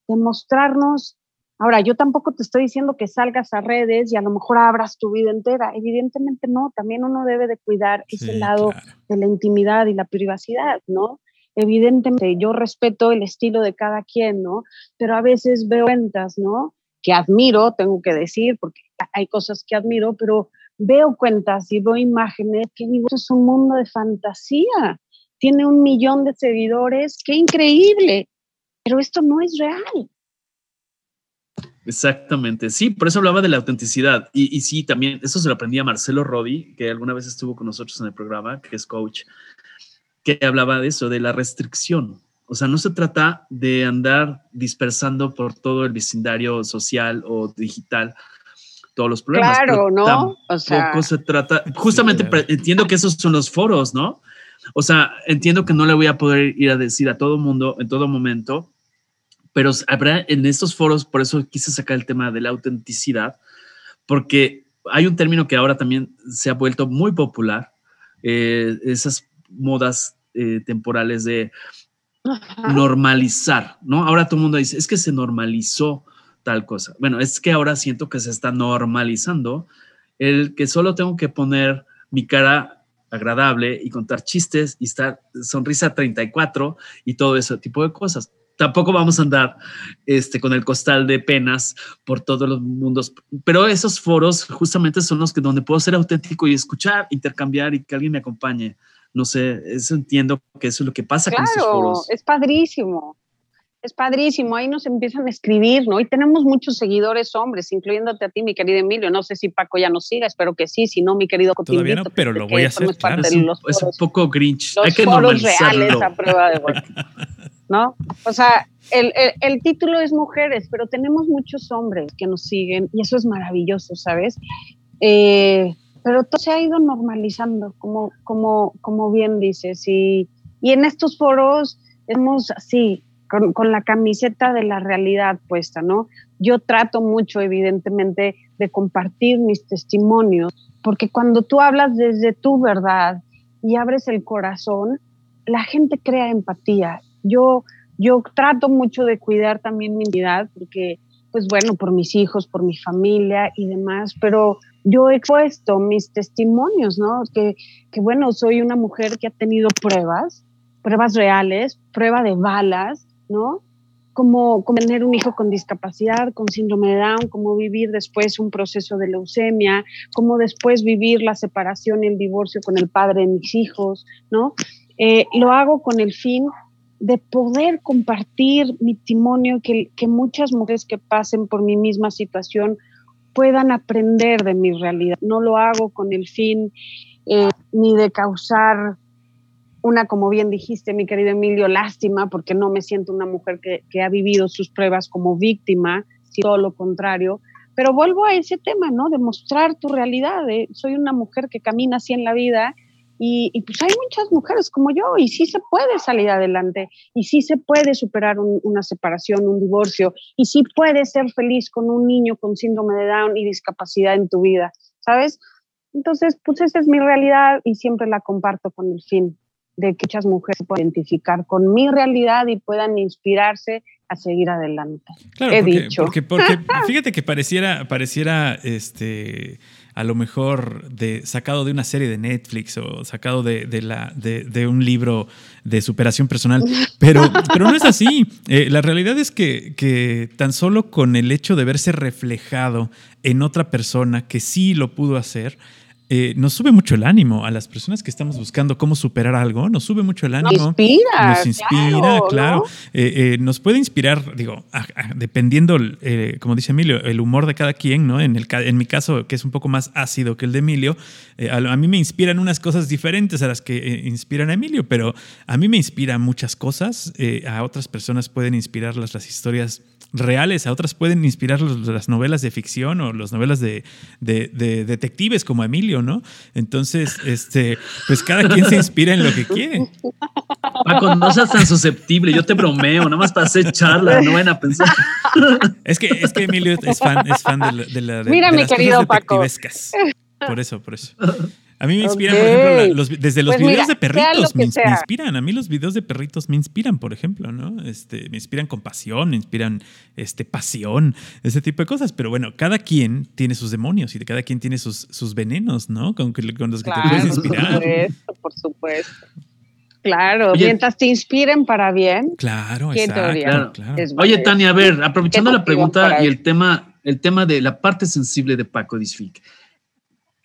de mostrarnos Ahora, yo tampoco te estoy diciendo que salgas a redes y a lo mejor abras tu vida entera. Evidentemente no, también uno debe de cuidar ese lado de la intimidad y la privacidad, ¿no? Evidentemente, yo respeto el estilo de cada quien, ¿no? Pero a veces veo cuentas, ¿no? Que admiro, tengo que decir, porque hay cosas que admiro, pero veo cuentas y veo imágenes que digo, es un mundo de fantasía. Tiene un millón de seguidores, qué increíble, pero esto no es real. Exactamente, sí, por eso hablaba de la autenticidad. Y, y, sí, también, eso se lo aprendí a Marcelo Rodi, que alguna vez estuvo con nosotros en el programa, que es coach que hablaba de eso, de la restricción. O sea, no se trata de andar dispersando por todo el vecindario social o digital todos los problemas. Claro, ¿no? O sea, se trata, justamente entiendo que esos son los foros, ¿no? O sea, entiendo que no le voy a poder ir a decir a todo mundo en todo momento, pero habrá en estos foros, por eso quise sacar el tema de la autenticidad, porque hay un término que ahora también se ha vuelto muy popular, eh, esas modas eh, temporales de normalizar, ¿no? Ahora todo el mundo dice, es que se normalizó tal cosa. Bueno, es que ahora siento que se está normalizando el que solo tengo que poner mi cara agradable y contar chistes y estar sonrisa 34 y todo ese tipo de cosas. Tampoco vamos a andar este, con el costal de penas por todos los mundos, pero esos foros justamente son los que donde puedo ser auténtico y escuchar, intercambiar y que alguien me acompañe. No sé, eso entiendo que eso es lo que pasa con esos foros. Es padrísimo es padrísimo, ahí nos empiezan a escribir, ¿no? Y tenemos muchos seguidores hombres, incluyéndote a ti, mi querido Emilio. No sé si Paco ya nos siga, espero que sí, si no, mi querido Todavía no, pero lo voy a hacer, claro. Es un, es un, poco grinch, hay que foros reales a prueba de <laughs> ¿no? O sea, el, el, el, título es mujeres, pero tenemos muchos hombres que nos siguen y eso es maravilloso, ¿sabes? Eh, pero todo se ha ido normalizando, como, como, como bien dices, y, y en estos foros hemos así, con, la camiseta de la realidad puesta, ¿no? Yo trato mucho, evidentemente, de compartir mis testimonios, porque cuando tú hablas desde tu verdad y abres el corazón, la gente crea empatía. Yo, yo trato mucho de cuidar también mi identidad, porque, pues bueno, por mis hijos, por mi familia y demás, pero yo he puesto mis testimonios, ¿no? Que, que bueno, soy una mujer que ha tenido pruebas, pruebas reales, prueba de balas, ¿no? Como, tener un hijo con discapacidad, con síndrome de Down, cómo vivir después un proceso de leucemia, cómo después vivir la separación y el divorcio con el padre de mis hijos, ¿no? Eh, lo hago con el fin de poder compartir mi testimonio, que muchas mujeres que pasen por mi misma situación puedan aprender de mi realidad. No lo hago con el fin eh, ni de causar una, como bien dijiste, mi querido Emilio, lástima, porque no me siento una mujer que, ha vivido sus pruebas como víctima, sino todo lo contrario. Pero vuelvo a ese tema, ¿no? De mostrar tu realidad. soy una mujer que camina así en la vida y, pues hay muchas mujeres como yo y sí se puede salir adelante y sí se puede superar una separación, un divorcio y sí puedes ser feliz con un niño con síndrome de Down y discapacidad en tu vida, ¿sabes? Entonces, pues esa es mi realidad y siempre la comparto con el fin de que muchas mujeres puedan identificar con mi realidad y puedan inspirarse a seguir adelante. Claro, He dicho. Porque, <laughs> fíjate que pareciera, pareciera este a lo mejor de, sacado de una serie de Netflix o sacado de, la, de, un libro de superación personal, <laughs> pero, pero no es así. Eh, la realidad es que, que tan solo con el hecho de verse reflejado en otra persona que sí lo pudo hacer, eh, nos sube mucho el ánimo a las personas que estamos buscando cómo superar algo, nos sube mucho el ánimo. Nos inspira. Nos inspira, claro. Eh, eh, nos puede inspirar, digo, dependiendo, como dice Emilio, el humor de cada quien, ¿no? En, el, en mi caso, que es un poco más ácido que el de Emilio, a, mí me inspiran unas cosas diferentes a las que inspiran a Emilio, pero a mí me inspiran muchas cosas, a otras personas pueden inspirarlas las historias reales, a otras pueden inspirar las novelas de ficción o las novelas de, detectives como Emilio, ¿no? Entonces, este, pues cada quien se inspira en lo que quiere. Paco, no seas tan susceptible, yo te bromeo, nada más para hacer charla, no van a pensar. Es que, es que Emilio es fan, es fan de, la, de, Mira, mi querido Paco. Por eso, por eso. A mí me inspiran, por ejemplo, desde los pues videos de perritos me, inspiran. A mí los videos de perritos me inspiran, por ejemplo, ¿no? Este, me inspiran compasión, me inspiran este, pasión, ese tipo de cosas. Pero bueno, cada quien tiene sus demonios y cada quien tiene sus, sus venenos, ¿no? Con, los que te puedes inspirar. Por supuesto, por supuesto. Claro, mientras te inspiren para bien. Claro, exacto, claro. Oye, Tania, a ver, aprovechando la pregunta y el tema, el tema de la parte sensible de Paco Disfic.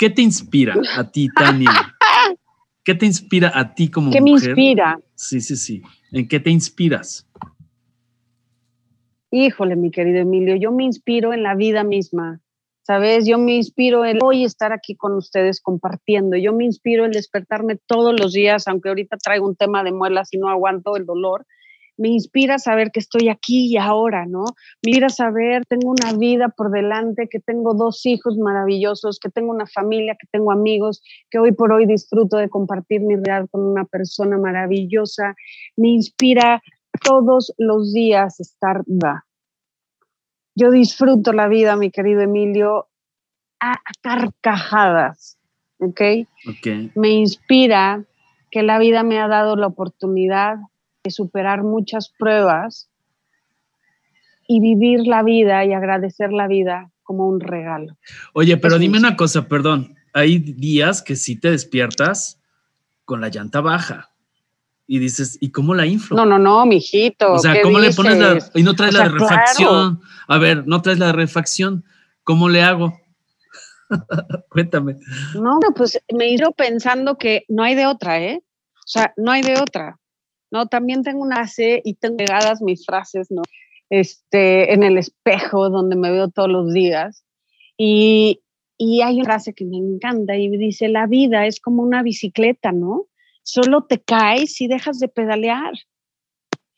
¿Qué te inspira a ti, Tania? <laughs> ¿Qué te inspira a ti como mujer? ¿Qué me inspira? Sí, sí, sí. ¿En qué te inspiras? Híjole, mi querido Emilio, yo me inspiro en la vida misma, ¿sabes? Yo me inspiro en hoy estar aquí con ustedes compartiendo. Yo me inspiro en despertarme todos los días, aunque ahorita traigo un tema de muelas y no aguanto el dolor me inspira saber que estoy aquí y ahora, ¿no? Me inspira saber, tengo una vida por delante, que tengo dos hijos maravillosos, que tengo una familia, que tengo amigos, que hoy por hoy disfruto de compartir mi realidad con una persona maravillosa. Me inspira todos los días estar viva. Yo disfruto la vida, mi querido Emilio, a, carcajadas, ¿ok? Ok. Me inspira que la vida me ha dado la oportunidad de superar muchas pruebas y vivir la vida y agradecer la vida como un regalo. Oye, pero Es dime mucho. una cosa, perdón. Hay días que sí te despiertas con la llanta baja y dices, ¿y cómo la inflo? No, no, no, mijito. o sea, ¿qué ¿cómo le pones la y no traes O la de refacción? A ver, no traes la de refacción. ¿Cómo le hago? <laughs> Cuéntame. No, pues me hizo pensando que no hay de otra, ¿eh? O sea, no hay de otra. No, también tengo una frase y tengo pegadas mis frases, ¿no? Este, en el espejo donde me veo todos los días. Y, y hay una frase que me encanta y dice, la vida es como una bicicleta, ¿no? Solo te caes y dejas de pedalear.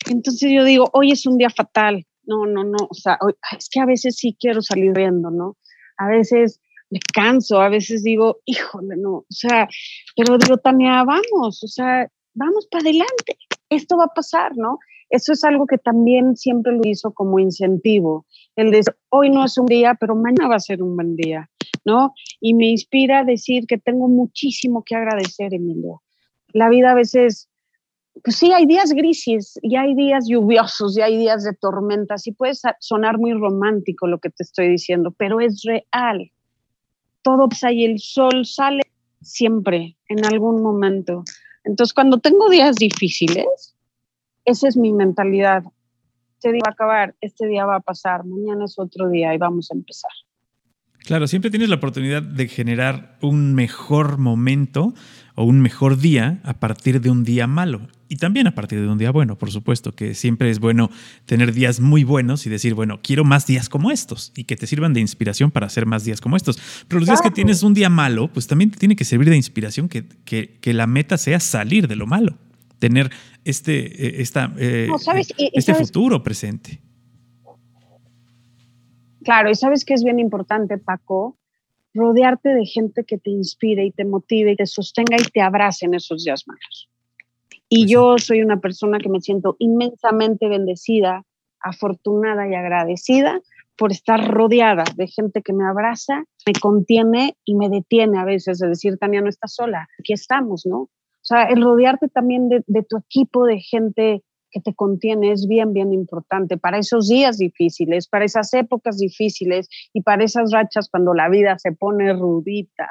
Entonces yo digo, hoy es un día fatal. No, no, no. O sea, hoy- es que a veces sí quiero salir riendo, ¿no? A veces me canso, a veces digo, híjole, no. O sea, pero digo, Tania, vamos, o sea, vamos para adelante. Esto va a pasar, ¿no? Eso es algo que también siempre lo hizo como incentivo. El de hoy no es un día, pero mañana va a ser un buen día, ¿no? Y me inspira a decir que tengo muchísimo que agradecer, Emilio. La vida a veces, pues sí, hay días grises y hay días lluviosos y hay días de tormentas y puede sonar muy romántico lo que te estoy diciendo, pero es real. Todo pasa y el sol sale siempre, en algún momento. Entonces, cuando tengo días difíciles, esa es mi mentalidad. Este día va a acabar, este día va a pasar, mañana es otro día y vamos a empezar. Claro, siempre tienes la oportunidad de generar un mejor momento o un mejor día a partir de un día malo. Y también a partir de un día bueno, por supuesto, que siempre es bueno tener días muy buenos y decir, bueno, quiero más días como estos y que te sirvan de inspiración para hacer más días como estos. Pero los días que tienes un día malo, pues también te tiene que servir de inspiración que, que- que la meta sea salir de lo malo, tener este, eh, esta, eh, No, ¿sabes? Y- y este sabes- futuro presente. Claro, y sabes que es bien importante, Paco, rodearte de gente que te inspire y te motive y te sostenga y te abrace en esos días malos. Y Pues sí. yo soy una persona que me siento inmensamente bendecida, afortunada y agradecida por estar rodeada de gente que me abraza, me contiene y me detiene a veces de decir, Tania, no estás sola, aquí estamos, ¿no? O sea, el rodearte también de, de tu equipo de gente que te contiene es bien, bien importante para esos días difíciles, para esas épocas difíciles y para esas rachas cuando la vida se pone rudita.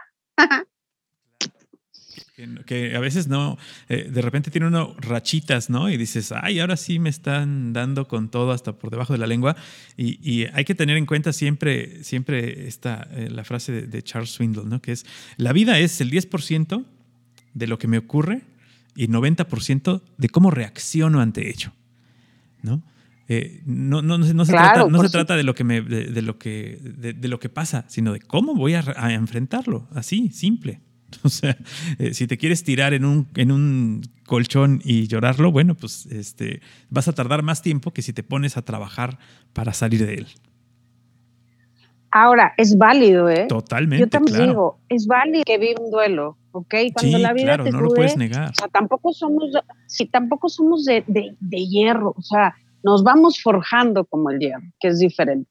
Que, a veces no, eh, de repente tiene uno rachitas, ¿no? Y dices, ay, ahora sí me están dando con todo hasta por debajo de la lengua. Y, hay que tener en cuenta siempre, siempre esta, eh, la frase de, de Charles Swindoll, ¿no? Que es, la vida es el 10% de lo que me ocurre y 90% de cómo reacciono ante ello, ¿no? Eh, no, no, no se, no se Claro, trata, no se trata de lo que me, de, de lo que, de, de lo que pasa, sino de cómo voy a, re- a enfrentarlo, así, simple. <laughs> O sea, eh, si te quieres tirar en un, en un colchón y llorarlo, bueno, pues este, vas a tardar más tiempo que si te pones a trabajar para salir de él. Ahora, es válido, ¿eh? Totalmente. Yo también claro. digo, es válido que viva un duelo, ¿ok? Cuando sí, la vida claro, te no lo puedes negar. O sea, tampoco somos, sí, tampoco somos de, de, de hierro, o sea, nos vamos forjando como el hierro, que es diferente,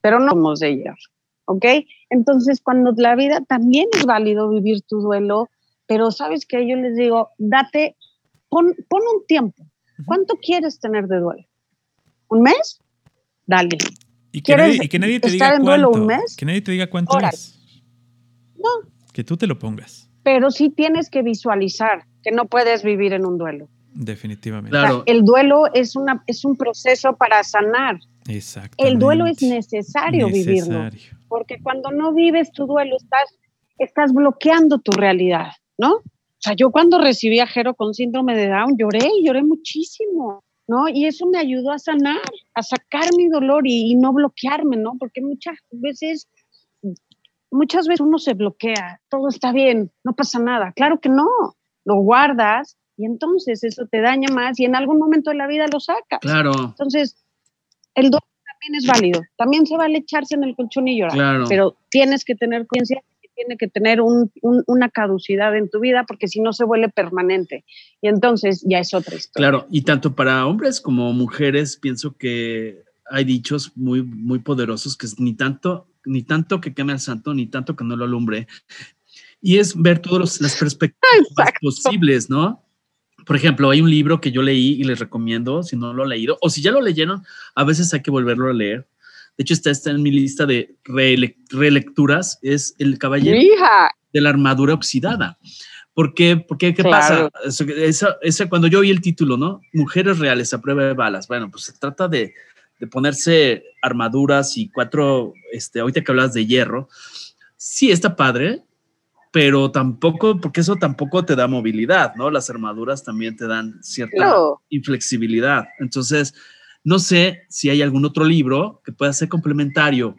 pero no somos de hierro, ¿ok? Entonces, cuando la vida también es válido vivir tu duelo, pero sabes que yo les digo, date, pon, pon un tiempo. ¿Cuánto quieres tener de duelo? ¿Un mes? Dale. Y que, ¿Quieres nadie, y que nadie te estar diga en duelo cuánto. un mes? Que nadie te diga cuánto Órale. es. No. Que tú te lo pongas, Pero sí tienes que visualizar que no puedes vivir en un duelo. definitivamente. O sea, Claro. el duelo es, una, es un proceso para sanar. Exactamente. El duelo es necesario, vivirlo, Necesario. porque cuando no vives tu duelo estás, estás bloqueando tu realidad, ¿no? O sea, yo cuando recibí a Jero con síndrome de Down lloré y lloré muchísimo, ¿no? Y eso me ayudó a sanar, a sacar mi dolor y, y no bloquearme, ¿no? Porque muchas veces, muchas veces uno se bloquea, todo está bien, no pasa nada. Claro que no, lo guardas y entonces eso te daña más y en algún momento de la vida lo sacas. Claro, Entonces, el duelo también es válido. También se vale echarse en el colchón y llorar. claro. Pero tienes que tener conciencia que tiene que tener un- un- una caducidad en tu vida porque si no se vuelve permanente. Y entonces ya es otra historia. Claro, y tanto para hombres como mujeres pienso que hay dichos muy, muy poderosos que es ni tanto, ni tanto que queme al santo, ni tanto que no lo alumbre. Y es ver todas las perspectivas posibles, ¿no? Por ejemplo, hay un libro que yo leí y les recomiendo, si no lo han leído, o si ya lo leyeron, a veces hay que volverlo a leer. De hecho, está, está en mi lista de relecturas, es El Caballero de la Armadura Oxidada. ¿Por qué? Porque, ¿qué pasa? Esa, cuando yo oí el título, ¿no? Mujeres reales a prueba de balas. Bueno, pues se trata de, de ponerse armaduras y cuatro, este, ahorita que hablas de hierro. Sí, está padre, pero tampoco, porque eso tampoco te da movilidad, ¿no? Las armaduras también te dan cierta inflexibilidad. Entonces, no sé si hay algún otro libro que pueda ser complementario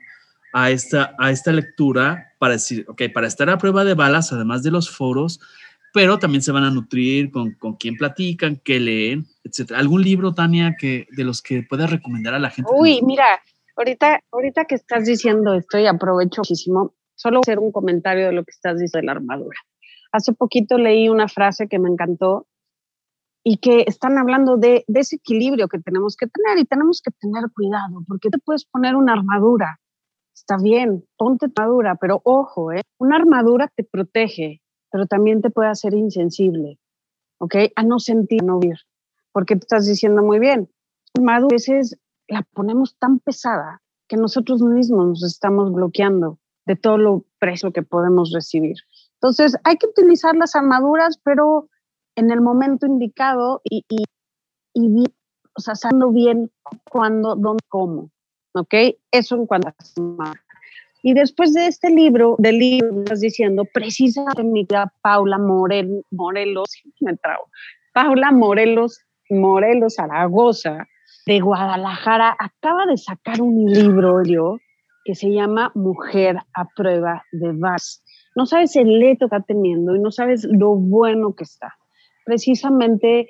a esta, a esta lectura para decir, ok, para estar a prueba de balas, además de los foros, pero también se van a nutrir con, con quién platican, qué leen, etcétera. ¿Algún libro, Tania, que, de los que puedas recomendar a la gente? Uy, mira, ahorita, ahorita que estás diciendo esto y aprovecho muchísimo, solo hacer un comentario de lo que estás diciendo de la armadura. Hace poquito leí una frase que me encantó y que están hablando de, de, ese equilibrio que tenemos que tener y tenemos que tener cuidado porque te puedes poner una armadura. Está bien, ponte armadura, pero ojo, ¿eh? una armadura te protege, pero también te puede hacer insensible, ¿ok? A no sentir, a no oír, porque tú estás diciendo muy bien, armadura a veces la ponemos tan pesada que nosotros mismos nos estamos bloqueando de todo lo precio que podemos recibir. Entonces, hay que utilizar las armaduras, pero en el momento indicado y, y, y o sea, sabiendo bien cuándo, dónde, cómo. ¿Ok? Eso en cuanto a y después de este libro, del libro, estás diciendo, precisamente mi Paula Morel, Morelos, <laughs> me trago, Paula Morelos, Morelos Zaragoza, de Guadalajara, acaba de sacar un libro, yo, que se llama Mujer a prueba de vas. No sabes el leto que está teniendo y no sabes lo bueno que está. Precisamente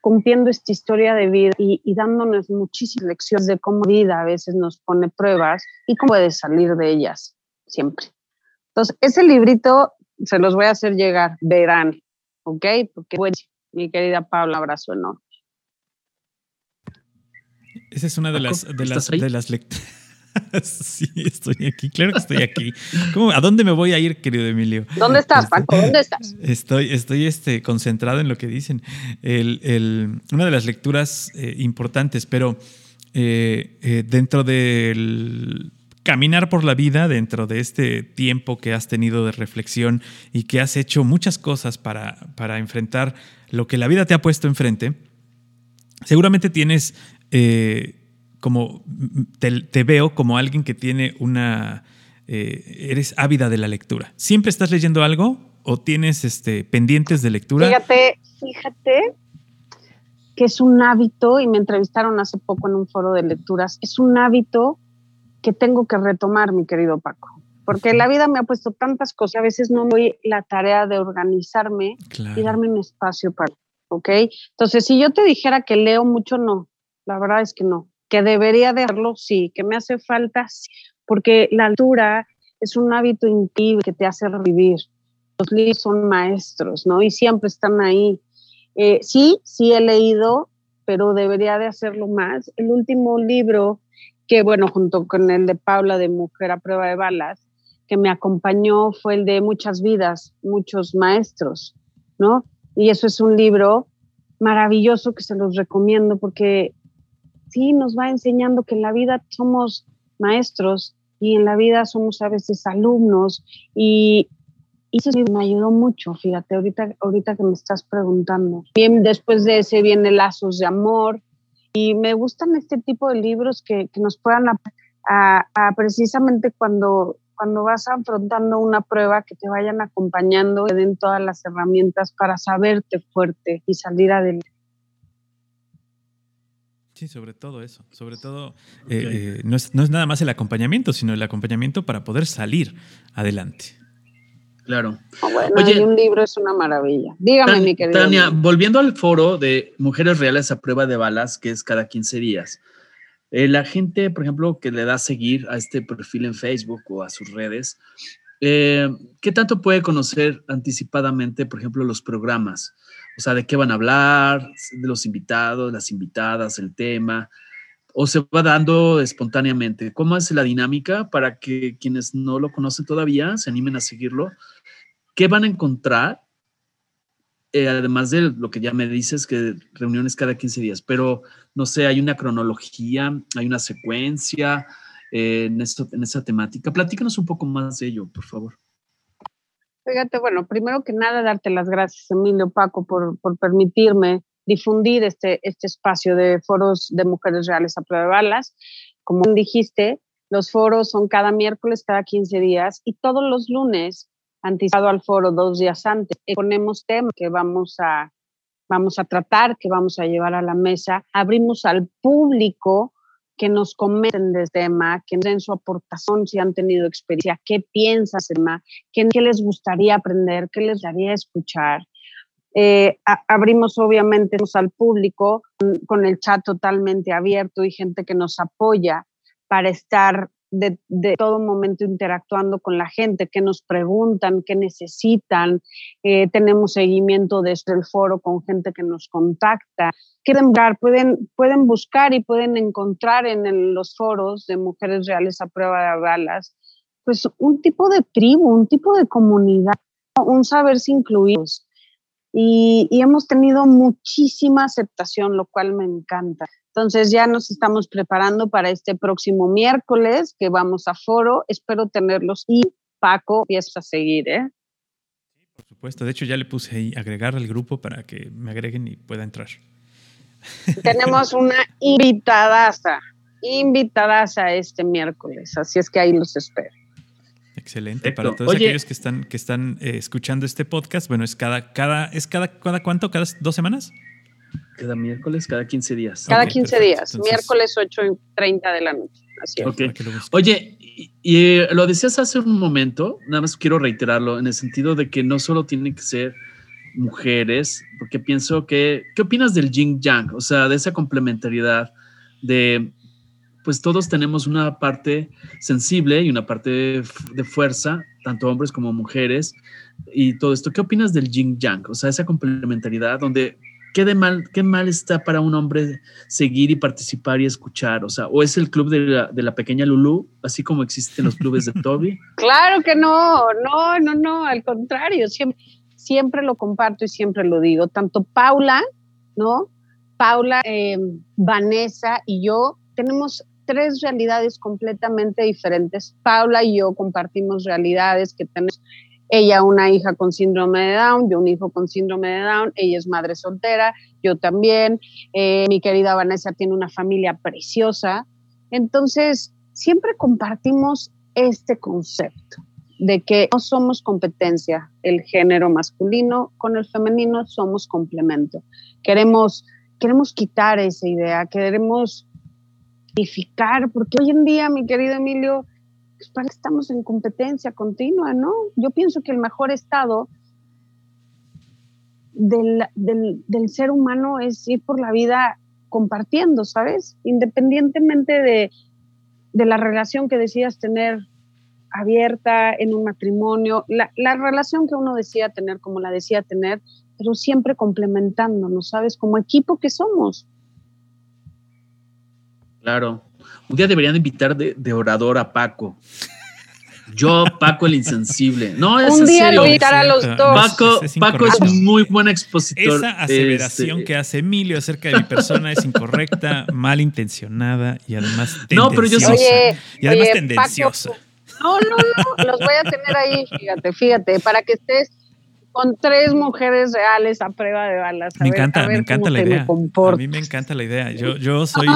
cumpliendo esta historia de vida y, dándonos muchísimas lecciones de cómo vida a veces nos pone pruebas y cómo puedes salir de ellas siempre. Entonces, ese librito se los voy a hacer llegar, verán, ¿ok? Porque, bueno, mi querida Paula, abrazo enorme. Esa es una de las, de las, de las lecturas. <laughs> <laughs> sí, estoy aquí, claro que estoy aquí. ¿A dónde me voy a ir, querido Emilio? ¿Dónde estás, este, Paco? ¿Dónde estás? <laughs> Estoy, estoy este, concentrado en lo que dicen. una de las lecturas eh, importantes, pero eh, eh, dentro del caminar por la vida, dentro de este tiempo que has tenido de reflexión y que has hecho muchas cosas para, para enfrentar lo que la vida te ha puesto enfrente, seguramente tienes como te, veo como alguien que tiene una, eh, eres ávida de la lectura. ¿Siempre estás leyendo algo o tienes este, pendientes de lectura? Fíjate, fíjate que es un hábito, y me entrevistaron hace poco en un foro de lecturas, es un hábito que tengo que retomar, mi querido Paco, porque la vida me ha puesto tantas cosas, a veces no doy la tarea de organizarme y darme un espacio para, ¿ok? Entonces, si yo te dijera que leo mucho, no, la verdad es que no que debería de hacerlo, sí, que me hace falta, porque la altura es un hábito increíble que te hace revivir. Los libros son maestros, ¿no? Y siempre están ahí. Eh, sí, sí he leído, pero debería de hacerlo más. El último libro, que bueno, junto con el de Paula de Mujer a prueba de balas, que me acompañó fue el de Muchas vidas, muchos maestros, ¿no? Y eso es un libro maravilloso que se los recomiendo porque sí nos va enseñando que en la vida somos maestros y en la vida somos a veces alumnos y, eso me ayudó mucho, fíjate, ahorita, ahorita que me estás preguntando. Bien, después de ese viene Lazos de Amor y me gustan este tipo de libros que, que nos puedan a, precisamente cuando, cuando vas afrontando una prueba que te vayan acompañando y den todas las herramientas para saberte fuerte y salir adelante. Sí, sobre todo eso. Sobre todo, eh, eh, no, es, nada más el acompañamiento, sino el acompañamiento para poder salir adelante. Claro. Ah, bueno, un libro es una maravilla. Dígame, mi querida. Tania, volviendo al foro de Mujeres Reales a Prueba de Balas, que es cada 15 días, eh, la gente, por ejemplo, que le da a seguir a este perfil en Facebook o a sus redes, ¿qué tanto puede conocer anticipadamente, por ejemplo, los programas? O sea, de qué van a hablar, de los invitados, las invitadas, el tema. o se va dando espontáneamente? ¿Cómo es la dinámica para que quienes no lo conocen todavía se animen a seguirlo? ¿Qué van a encontrar? Eh, además de lo que ya me dices, que reuniones cada 15 días, pero no sé, hay una cronología, hay una secuencia eh, en, esto, en esta temática. Platícanos un poco más de ello, por favor. Fíjate, bueno, primero que nada, darte las gracias, Emilio Paco, por, por permitirme difundir este, este espacio de foros de mujeres reales a prueba de balas. Como dijiste, los foros son cada miércoles, cada 15 días y todos los lunes, anticipado al foro dos días antes, ponemos temas que vamos a, vamos a tratar, que vamos a llevar a la mesa. Abrimos al público que nos comenten del tema, que nos den su aportación, si han tenido experiencia, qué piensas, tema, qué, qué les gustaría aprender, qué les daría escuchar. Eh, abrimos obviamente al público con el chat totalmente abierto y gente que nos apoya para estar de, todo momento interactuando con la gente, que nos preguntan, qué necesitan. Eh, tenemos seguimiento desde el foro con gente que nos contacta. Quieren ver, pueden, pueden buscar y pueden encontrar en los foros de mujeres reales a prueba de balas, pues un tipo de tribu, un tipo de comunidad, un saberse incluidos y, hemos tenido muchísima aceptación, lo cual me encanta. Entonces ya nos estamos preparando para este próximo miércoles que vamos a foro. Espero tenerlos y Paco empieza a seguir, ¿eh? Por supuesto, de hecho ya le puse ahí agregar al grupo para que me agreguen y pueda entrar. Tenemos una invitadaza, invitadaza este miércoles, así es que ahí los espero. Excelente. Para todos aquellos que están, que están eh, escuchando este podcast, bueno, es cada, cada, ¿es cada, cada cuánto? ¿Cada dos semanas? Cada miércoles, cada 15 días. Cada 15 días, miércoles 8 y 30 de la noche. Así es. Oye, y, eh, lo decías hace un momento, nada más quiero reiterarlo, en el sentido de que no solo tienen que ser mujeres, porque pienso que, ¿qué opinas del yin yang? O sea, de esa complementariedad de pues todos tenemos una parte sensible y una parte de fuerza, tanto hombres como mujeres, y todo esto. ¿Qué opinas del yin yang? O sea, esa complementariedad donde ¿qué, de mal, qué mal está para un hombre seguir y participar y escuchar? O sea, ¿o es el club de la, de la pequeña Lulu, así como existen los clubes de Toby? <laughs> claro que no, no, no, no, al contrario, siempre, siempre lo comparto y siempre lo digo. Tanto Paula, ¿no? Paula, eh, Vanessa y yo tenemos tres realidades completamente diferentes. Paula y yo compartimos realidades que tenemos ella una hija con síndrome de Down, yo un hijo con síndrome de Down, ella es madre soltera, yo también, eh, mi querida Vanessa tiene una familia preciosa. Entonces, siempre compartimos este concepto de que no somos competencia, el género masculino con el femenino somos complemento. Queremos, queremos quitar esa idea, queremos porque hoy en día, mi querido Emilio, pues estamos en competencia continua, ¿no? Yo pienso que el mejor estado del, del, ser humano es ir por la vida compartiendo, ¿sabes? Independientemente de, de la relación que decidas tener abierta en un matrimonio, la, la, relación que uno decía tener como la decía tener, pero siempre complementándonos, ¿sabes? Como equipo que somos. Claro. Un día deberían invitar de, orador a Paco. Yo, Paco el insensible. No, es Un día serio. invitar a los dos. Paco es, Paco es muy buen expositor. Esa aseveración este, que hace Emilio acerca de mi persona es incorrecta, malintencionada y además tendenciosa. No, pero yo soy... y además tendenciosa. no, no, no, los voy a tener ahí, fíjate, fíjate, para que estés con tres mujeres reales a prueba de balas. me encanta, me encanta la idea. A mí me encanta la idea. Yo, yo soy,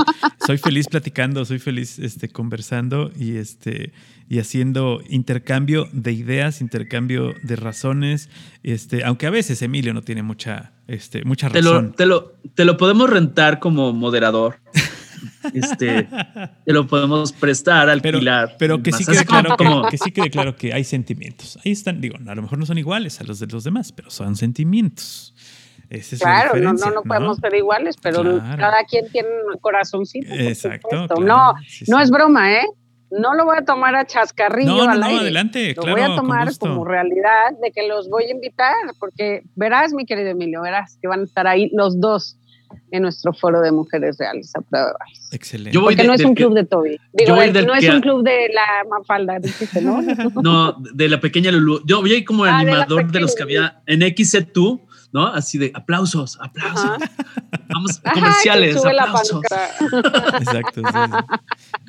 soy feliz platicando, soy feliz este, conversando y, este, y haciendo intercambio de ideas, intercambio de razones. Este, aunque a veces Emilio no tiene mucha, este, mucha razón. Te lo, te lo podemos rentar como moderador. <laughs> este, te lo podemos prestar, alquilar. Pero, pero que, sí quede claro como... que, sí quede claro que hay sentimientos. Ahí están, digo, a lo mejor no son iguales a los de los demás, pero son sentimientos. claro, no, no, no, podemos ser iguales, pero cada quien tiene un corazoncito. Exacto. no, no es broma, ¿eh? No lo voy a tomar a chascarrillo no, no, no, adelante. Lo voy a tomar como realidad de que los voy a invitar, porque verás, mi querido Emilio, verás que van a estar ahí los dos en nuestro foro de mujeres reales a prueba de balas. Excelente. Porque no es un club de Toby. Digo, no es un club de la Mafalda, ¿no? <laughs> no, de la pequeña Lulu. Yo voy como ah, animador de, los que había en XZ2, ¿no? Así de aplausos, aplausos. Vamos, comerciales, aplausos. <laughs> Exacto,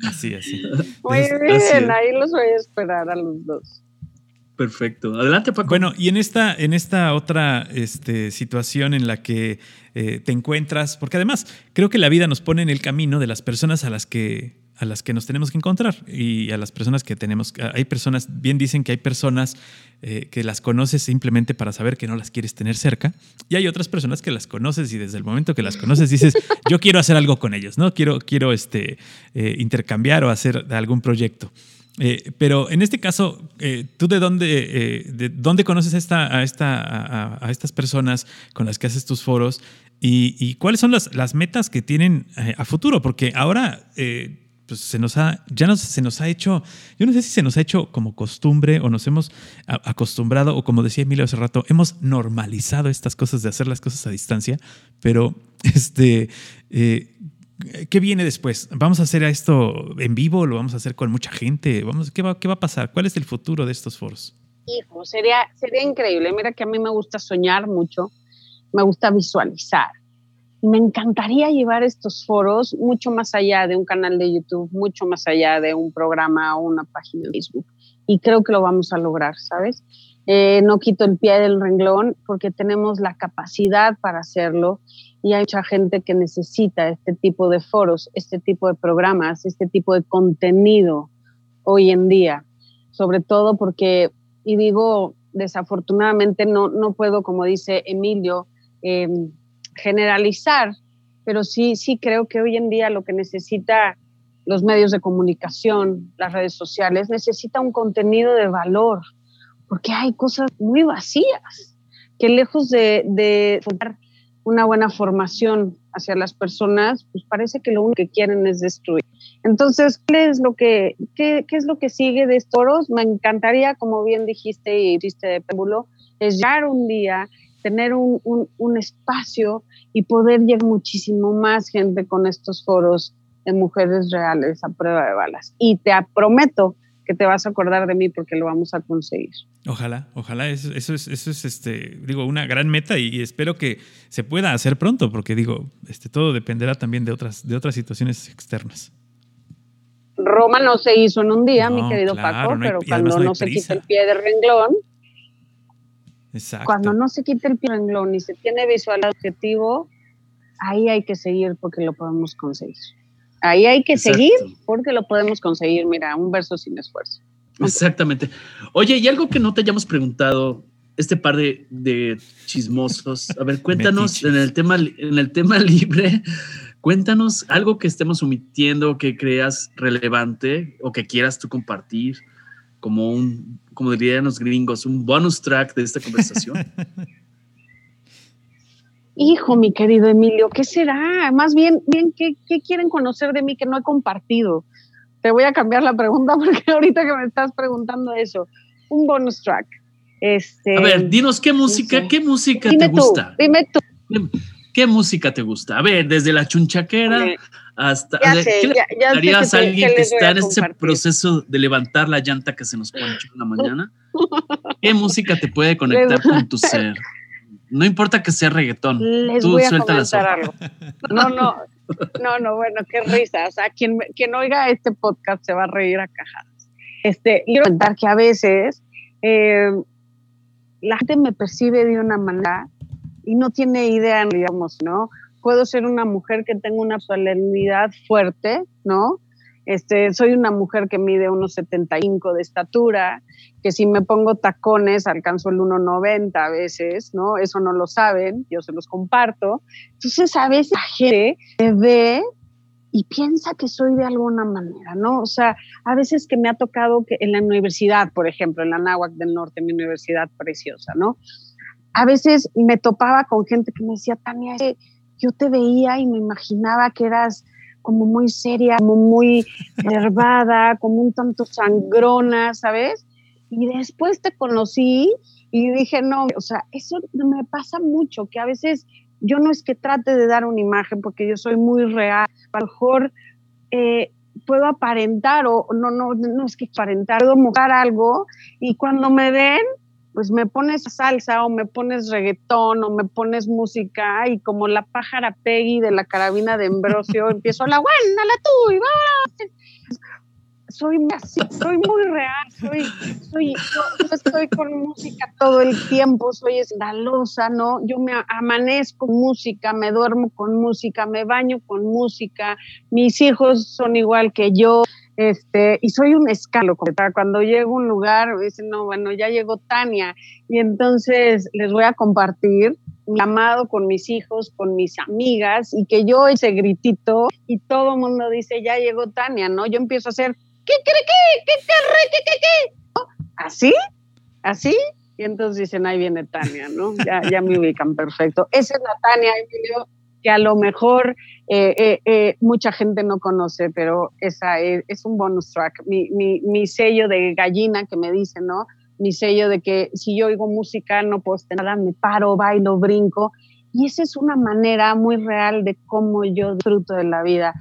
Así, así. Muy bien, ahí los voy a esperar a los dos. Perfecto. Adelante, Paco. Bueno, y en esta, en esta otra este, situación en la que eh, te encuentras, porque además creo que la vida nos pone en el camino de las personas a las que a las que nos tenemos que encontrar y a las personas que tenemos. Hay personas, bien dicen que hay personas eh, que las conoces simplemente para saber que no las quieres tener cerca y hay otras personas que las conoces y desde el momento que las conoces dices, yo quiero hacer algo con ellos, ¿no? Quiero, quiero este, eh, intercambiar o hacer algún proyecto. Eh, pero en este caso, eh, ¿tú de dónde, eh, de dónde conoces esta, a, esta, a, estas personas con las que haces tus foros? ¿Y, cuáles son las, metas que tienen a futuro? Porque ahora pues se nos ha, ya se nos ha hecho, yo no sé si se nos ha hecho como costumbre o nos hemos acostumbrado, o como decía Emilio hace rato, hemos normalizado estas cosas de hacer las cosas a distancia, pero <laughs> este, ¿Qué viene después? ¿Vamos a hacer esto en vivo? ¿Lo vamos a hacer con mucha gente? Vamos, ¿qué, va, ¿Qué va a pasar? ¿Cuál es el futuro de estos foros? Hijo, sería, sería increíble. Mira que a mí me gusta soñar mucho, me gusta visualizar. Me encantaría llevar estos foros mucho más allá de un canal de YouTube, mucho más allá de un programa o una página de Facebook. Y creo que lo vamos a lograr, ¿sabes? Eh, no quito el pie del renglón porque tenemos la capacidad para hacerlo y hay mucha gente que necesita este tipo de foros, este tipo de programas, este tipo de contenido hoy en día, sobre todo porque, y digo, desafortunadamente no, no puedo, como dice Emilio, em, generalizar, pero sí, sí creo que hoy en día lo que necesita los medios de comunicación, las redes sociales, necesita un contenido de valor, porque hay cosas muy vacías que lejos de, de una buena formación hacia las personas, pues parece que lo único que quieren es destruir. Entonces, ¿qué es lo que, qué, qué es lo que sigue de estos? Me encantaría, como bien dijiste y dijiste de péndulo, es llegar un día, tener un, un, un espacio y poder llegar muchísimo más gente con estos foros de mujeres reales a prueba de balas. Y te prometo que te vas a acordar de mí porque lo vamos a conseguir. Ojalá, ojalá, eso, eso es, eso es este, digo, una gran meta y, espero que se pueda hacer pronto, porque digo, este, todo dependerá también de otras, de otras situaciones externas. Roma no se hizo en un día, mi querido Paco, pero cuando no, se quita el pie del renglón, cuando no se quita el pie del renglón y se tiene visual objetivo, ahí hay que seguir porque lo podemos conseguir. Ahí hay que seguir porque lo podemos conseguir, mira, un verso sin esfuerzo. Exactamente. Oye, y algo que no te hayamos preguntado, este par de, chismosos, a ver, <laughs> cuéntanos en el, tema, en el tema libre, cuéntanos algo que estemos omitiendo, que creas relevante o que quieras tú compartir como un, como dirían los gringos, un bonus track de esta conversación. <laughs> Hijo, mi querido Emilio, ¿qué será? Más bien, bien ¿qué, quieren conocer de mí que no he compartido? Te voy a cambiar la pregunta <laughs> porque ahorita que me estás preguntando eso, un bonus track. Este, a ver, dinos qué música, qué música te gusta. Dime tú. ¿Qué, música te gusta? A ver, desde la chunchaquera hasta. Ya ¿Qué ya, a alguien que, está en ese proceso de levantar la llanta que se nos ponchó en la mañana? <laughs> ¿Qué música te puede conectar con tu ser? No importa que sea reggaetón. Les tú voy a comentar algo. No, no, no, no, bueno, qué risa. O sea, quien, quien oiga este podcast se va a reír a cajadas. Este, quiero comentar que a veces eh, la gente me percibe de una manera y no tiene idea, digamos, ¿no? Puedo ser una mujer que tenga una solemnidad fuerte, ¿no? Este, soy una mujer que mide unos 75 de estatura, que si me pongo tacones alcanzo el 1,90 a veces, ¿no? Eso no lo saben, yo se los comparto. Entonces a veces la gente me ve y piensa que soy de alguna manera, ¿no? O sea, a veces que me ha tocado que en la universidad, por ejemplo, en la Náhuac del Norte, mi universidad preciosa, ¿no? A veces me topaba con gente que me decía, Tania, yo te veía y me imaginaba que eras como muy seria, como muy nervada, <laughs> como un tanto sangrona, ¿sabes? Y después te conocí y dije, no, o sea, eso me pasa mucho, que a veces yo no es que trate de dar una imagen porque yo soy muy real, a lo mejor eh, puedo aparentar o no, no, no es que aparentar, puedo mostrar algo y cuando me ven, pues me pones salsa o me pones reggaetón o me pones música y como la pájara Peggy de la carabina de Ambrosio, <laughs> empiezo la buena, la tú y va soy así, soy muy real, soy, soy, yo, estoy con música todo el tiempo, soy escandalosa, ¿no? Yo me amanezco con música, me duermo con música, me baño con música, mis hijos son igual que yo, este, y soy un escalo. Cuando llego a un lugar, dicen, no, bueno, ya llegó Tania, y entonces les voy a compartir mi amado con mis hijos, con mis amigas, y que yo ese gritito, y todo el mundo dice, ya llegó Tania, ¿no? Yo empiezo a hacer ¿qué cree qué? ¿Qué qué qué qué? ¿Así? ¿Así? Y entonces dicen, ahí viene Tania, ¿no? Ya, ya me ubican perfecto. Esa es la Tania, Emilio, que a lo mejor eh, eh, eh, mucha gente no conoce, pero esa es, es un bonus track. Mi, mi, mi, sello de gallina que me dice, ¿no? Mi sello de que si yo oigo música no puedo estar nada, me paro, bailo, brinco. Y esa es una manera muy real de cómo yo disfruto de la vida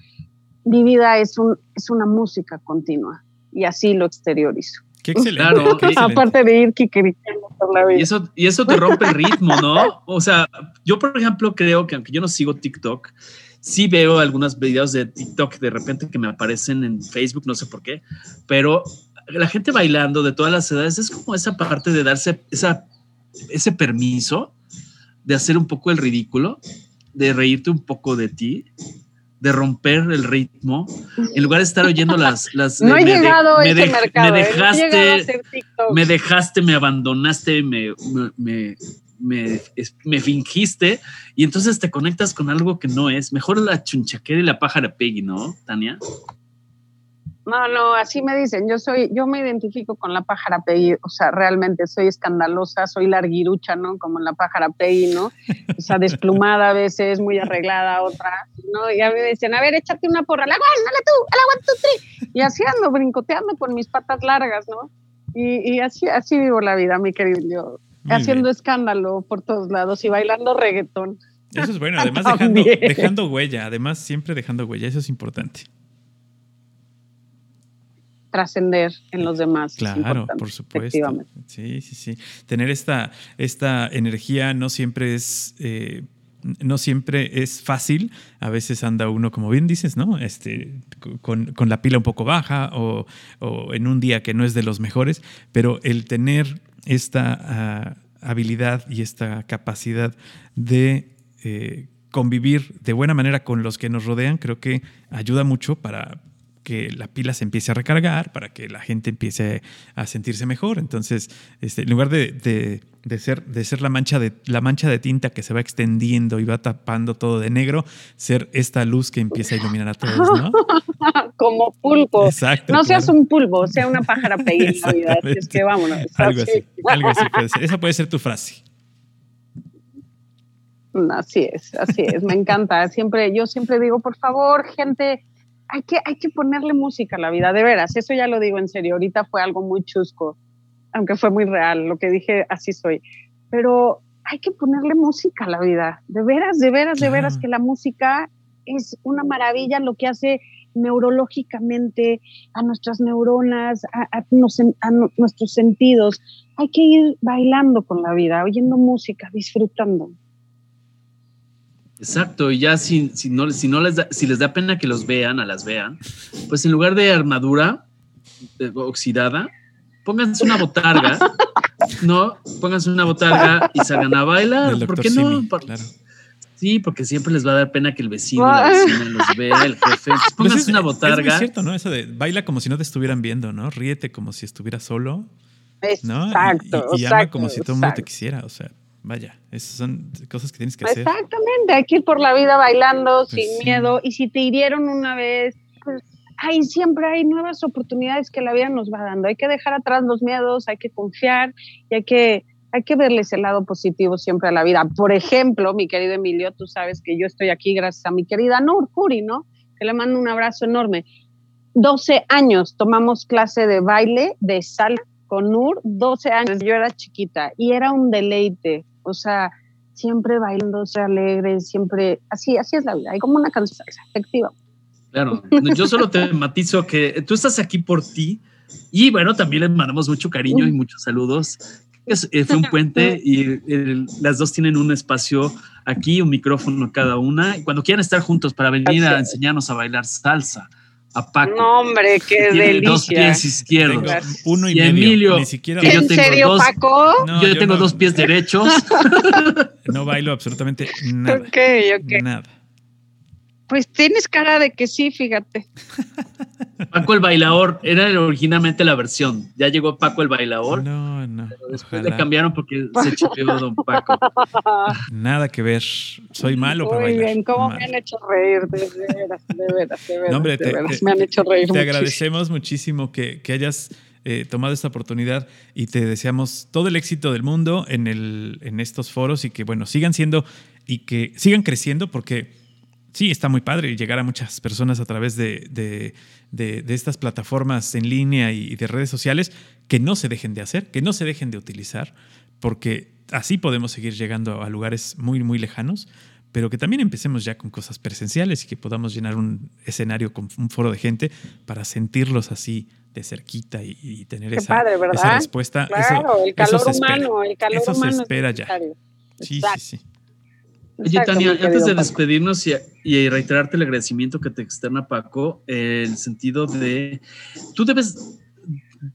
mi vida es, un, es una música continua y así lo exteriorizo. Qué excelente. Aparte de ir kikiricando por la vida. Y eso, y eso te rompe el ritmo, ¿no? O sea, yo, por ejemplo, creo que aunque yo no sigo TikTok, sí veo algunos videos de TikTok de repente que me aparecen en Facebook, no sé por qué, pero la gente bailando de todas las edades es como esa parte de darse esa, ese permiso de hacer un poco el ridículo, de reírte un poco de ti de romper el ritmo, en lugar de estar oyendo las... <laughs> las no he llegado a ese mercado, me dejaste, me dejaste, me abandonaste, me, me, me, me, fingiste y entonces te conectas con algo que no es. Mejor la chunchaquera y la pájara Peggy, ¿no, Tania? No, no, así me dicen. Yo soy, yo me identifico con la pájara Peggy, o sea, realmente soy escandalosa, soy larguirucha, ¿no? Como la pájara Peggy, ¿no? O sea, desplumada a veces, muy arreglada otra, ¿no? Y a mí me decían, a ver, échate una porra, la dale tú, la two, Y así ando, brincoteando con mis patas largas, ¿no? Y, y así, así vivo la vida, mi querido yo. haciendo escándalo por todos lados y bailando reggaetón. Eso es bueno, además <laughs> dejando, dejando huella, además siempre dejando huella, eso es importante trascender en los demás. Claro, por supuesto. Sí, sí, sí. Tener esta, esta energía no siempre es... Eh, no siempre es fácil, a veces anda uno, como bien dices, ¿no? Este, con, con la pila un poco baja o, o, en un día que no es de los mejores, pero el tener esta ah, habilidad y esta capacidad de eh, convivir de buena manera con los que nos rodean, creo que ayuda mucho para, que la pila se empiece a recargar, para que la gente empiece a sentirse mejor. Entonces, este, en lugar de, ser, de ser la, mancha de, la mancha de tinta que se va extendiendo y va tapando todo de negro, ser esta luz que empieza a iluminar a todos, ¿no? <laughs> Como pulpo. Exacto. No seas un pulpo, sea una pájara <laughs> pequeña. Es que vámonos. Algo así, algo así puede ser. Esa puede ser tu frase. Así es, así es, me encanta. Siempre, yo siempre digo, por favor, gente, hay que, hay que ponerle música a la vida, de veras, eso ya lo digo en serio, ahorita fue algo muy chusco, aunque fue muy real, lo que dije, así soy, pero hay que ponerle música a la vida, de veras, de veras, de veras, que la música es una maravilla lo que hace neurológicamente a nuestras neuronas, a, a nuestros sentidos. Hay que ir bailando con la vida, oyendo música, disfrutando. Exacto, y ya si, si, no, si, no les da, si les da pena que los vean, a las vean, pues en lugar de armadura eh, oxidada, pónganse una botarga, <laughs> ¿no? Pónganse una botarga y salgan a bailar. ¿Por qué no? Sí, porque siempre les va a dar pena que el vecino, la vecina los vea, el jefe. Pues pónganse una botarga. Es cierto, ¿no? Eso de baila como si no te estuvieran viendo, ¿no? Ríete como si estuvieras solo. ¿no? Exacto. Y, y, ama como si todo el mundo te quisiera, o sea. Vaya, esas son cosas que tienes que hacer. Exactamente, hay que ir por la vida bailando, pues sin miedo. Y si te hirieron una vez, pues hay, siempre hay nuevas oportunidades que la vida nos va dando. Hay que dejar atrás los miedos, hay que confiar y hay que, hay que verles el lado positivo siempre a la vida. Por ejemplo, mi querido Emilio, tú sabes que yo estoy aquí gracias a mi querida Nur Curi, ¿no? Que le mando un abrazo enorme. 12 años tomamos clase de baile, de sal con Nur, 12 años, yo era chiquita y era un deleite o sea, siempre bailando, ser alegres, siempre, así, así es la vida, hay como una canción efectiva. Claro, <laughs> yo solo te matizo que tú estás aquí por ti y bueno, también les mandamos mucho cariño y muchos saludos. Es, fue un puente y las dos tienen un espacio aquí, un micrófono cada una. Y cuando quieran estar juntos para venir a enseñarnos a bailar salsa, a Paco. No, hombre, qué delicia. Dos pies izquierdos. uno y, y medio. Emilio, Ni siquiera que yo ¿En tengo serio, dos, Paco? No, yo, yo tengo no. dos pies derechos. <laughs> no bailo absolutamente <laughs> nada. Ok, ok. Nada. Pues tienes cara de que sí, fíjate. <laughs> Paco el bailador era originalmente la versión. Ya llegó Paco el bailador. No, no. Después le cambiaron porque se chipeó Don Paco. <laughs> Nada que ver. Soy malo para Muy bailar. bien, cómo Malo. me han hecho reír, de veras, de veras, de veras. No, hombre, de te- veras, te- me han hecho reír Te muchísimo. agradecemos muchísimo que, que hayas eh, tomado esta oportunidad y te deseamos todo el éxito del mundo en, el, en estos foros y que, bueno, sigan siendo y que sigan creciendo porque sí, está muy padre llegar a muchas personas a través de, de- de- de estas plataformas en línea y de redes sociales que no se dejen de hacer, que no se dejen de utilizar, porque así podemos seguir llegando a lugares muy, muy lejanos, pero que también empecemos ya con cosas presenciales y que podamos llenar un escenario con un foro de gente para sentirlos así de cerquita y, y tener Qué esa, padre, ¿verdad? esa respuesta. Claro, Eso- el eso calor espera. humano, el calor Eso se es espera ya. necesario. Sí, Exacto, sí, sí. Oye, Tania, antes de Paco. despedirnos y, y reiterarte el agradecimiento que te externa Paco, el sentido de, tú debes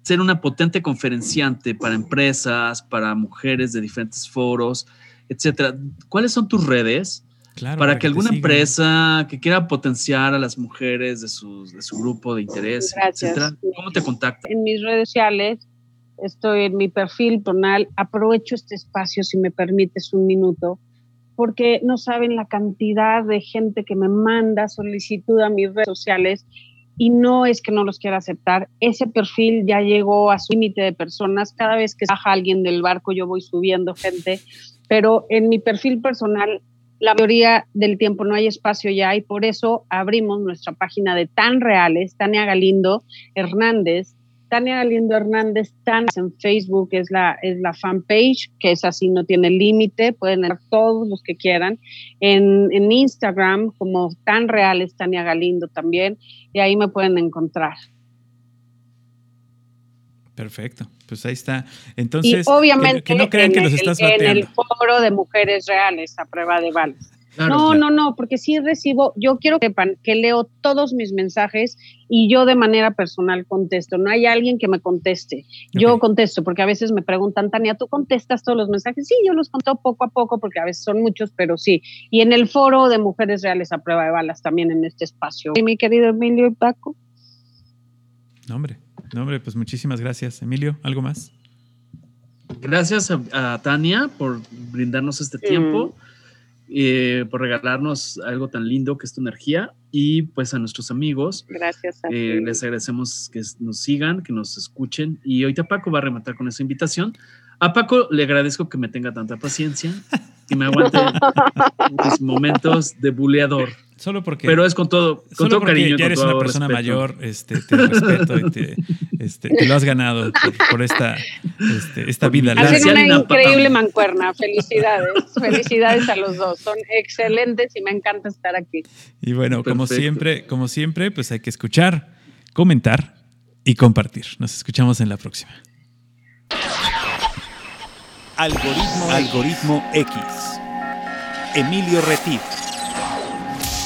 ser una potente conferenciante para empresas, para mujeres de diferentes foros, etcétera. ¿Cuáles son tus redes Claro, para que alguna empresa que quiera potenciar a las mujeres de su, de su grupo de interés, Gracias. etcétera, cómo te contacta? En mis redes sociales, estoy en mi perfil personal. Aprovecho este espacio, si me permites un minuto, porque no saben la cantidad de gente que me manda solicitud a mis redes sociales y no es que no los quiera aceptar. Ese perfil ya llegó a su límite de personas. Cada vez que baja alguien del barco, yo voy subiendo gente, pero en mi perfil personal la mayoría del tiempo no hay espacio ya y por eso abrimos nuestra página de Tan Reales, Tania Galindo Hernández. Tania Galindo Hernández Tan en Facebook es la, es la fanpage, que es así, no tiene límite, pueden ver todos los que quieran. En, en Instagram, como Tan Reales Tania Galindo también, y ahí me pueden encontrar. Perfecto. Pues ahí está. Entonces, y obviamente que, que no crean en que los el- estás en el foro de mujeres reales a prueba de balas. Claro, no, claro. no, no, porque sí recibo, yo quiero que sepan que leo todos mis mensajes y yo de manera personal contesto. No hay alguien que me conteste. Yo contesto, porque a veces me preguntan, Tania, ¿tú contestas todos los mensajes? Sí, yo los contesto poco a poco, porque a veces son muchos, pero sí. Y en el foro de Mujeres Reales a Prueba de Balas también en este espacio. Y mi querido Emilio y Paco. No, hombre. No, hombre, pues muchísimas gracias. Emilio, ¿algo más? Gracias a, a Tania por brindarnos este tiempo, eh, por regalarnos algo tan lindo que es tu energía y pues a nuestros amigos. Gracias a eh, ti. les agradecemos que nos sigan, que nos escuchen y ahorita Paco va a rematar con esa invitación. A Paco le agradezco que me tenga tanta paciencia y me aguante <laughs> mis momentos de buleador, Solo porque. pero es con todo, con Solo todo porque cariño. y ya eres una persona respeto. mayor, este, te respeto y te, este, te lo has ganado por, por esta, este, esta vida Hacen larga. Una increíble mancuerna. Felicidades. <laughs> Felicidades a los dos. Son excelentes y me encanta estar aquí. Y bueno, como siempre, como siempre, pues hay que escuchar, comentar y compartir. Nos escuchamos en la próxima. Algoritmo, Algoritmo X. Emilio Retif.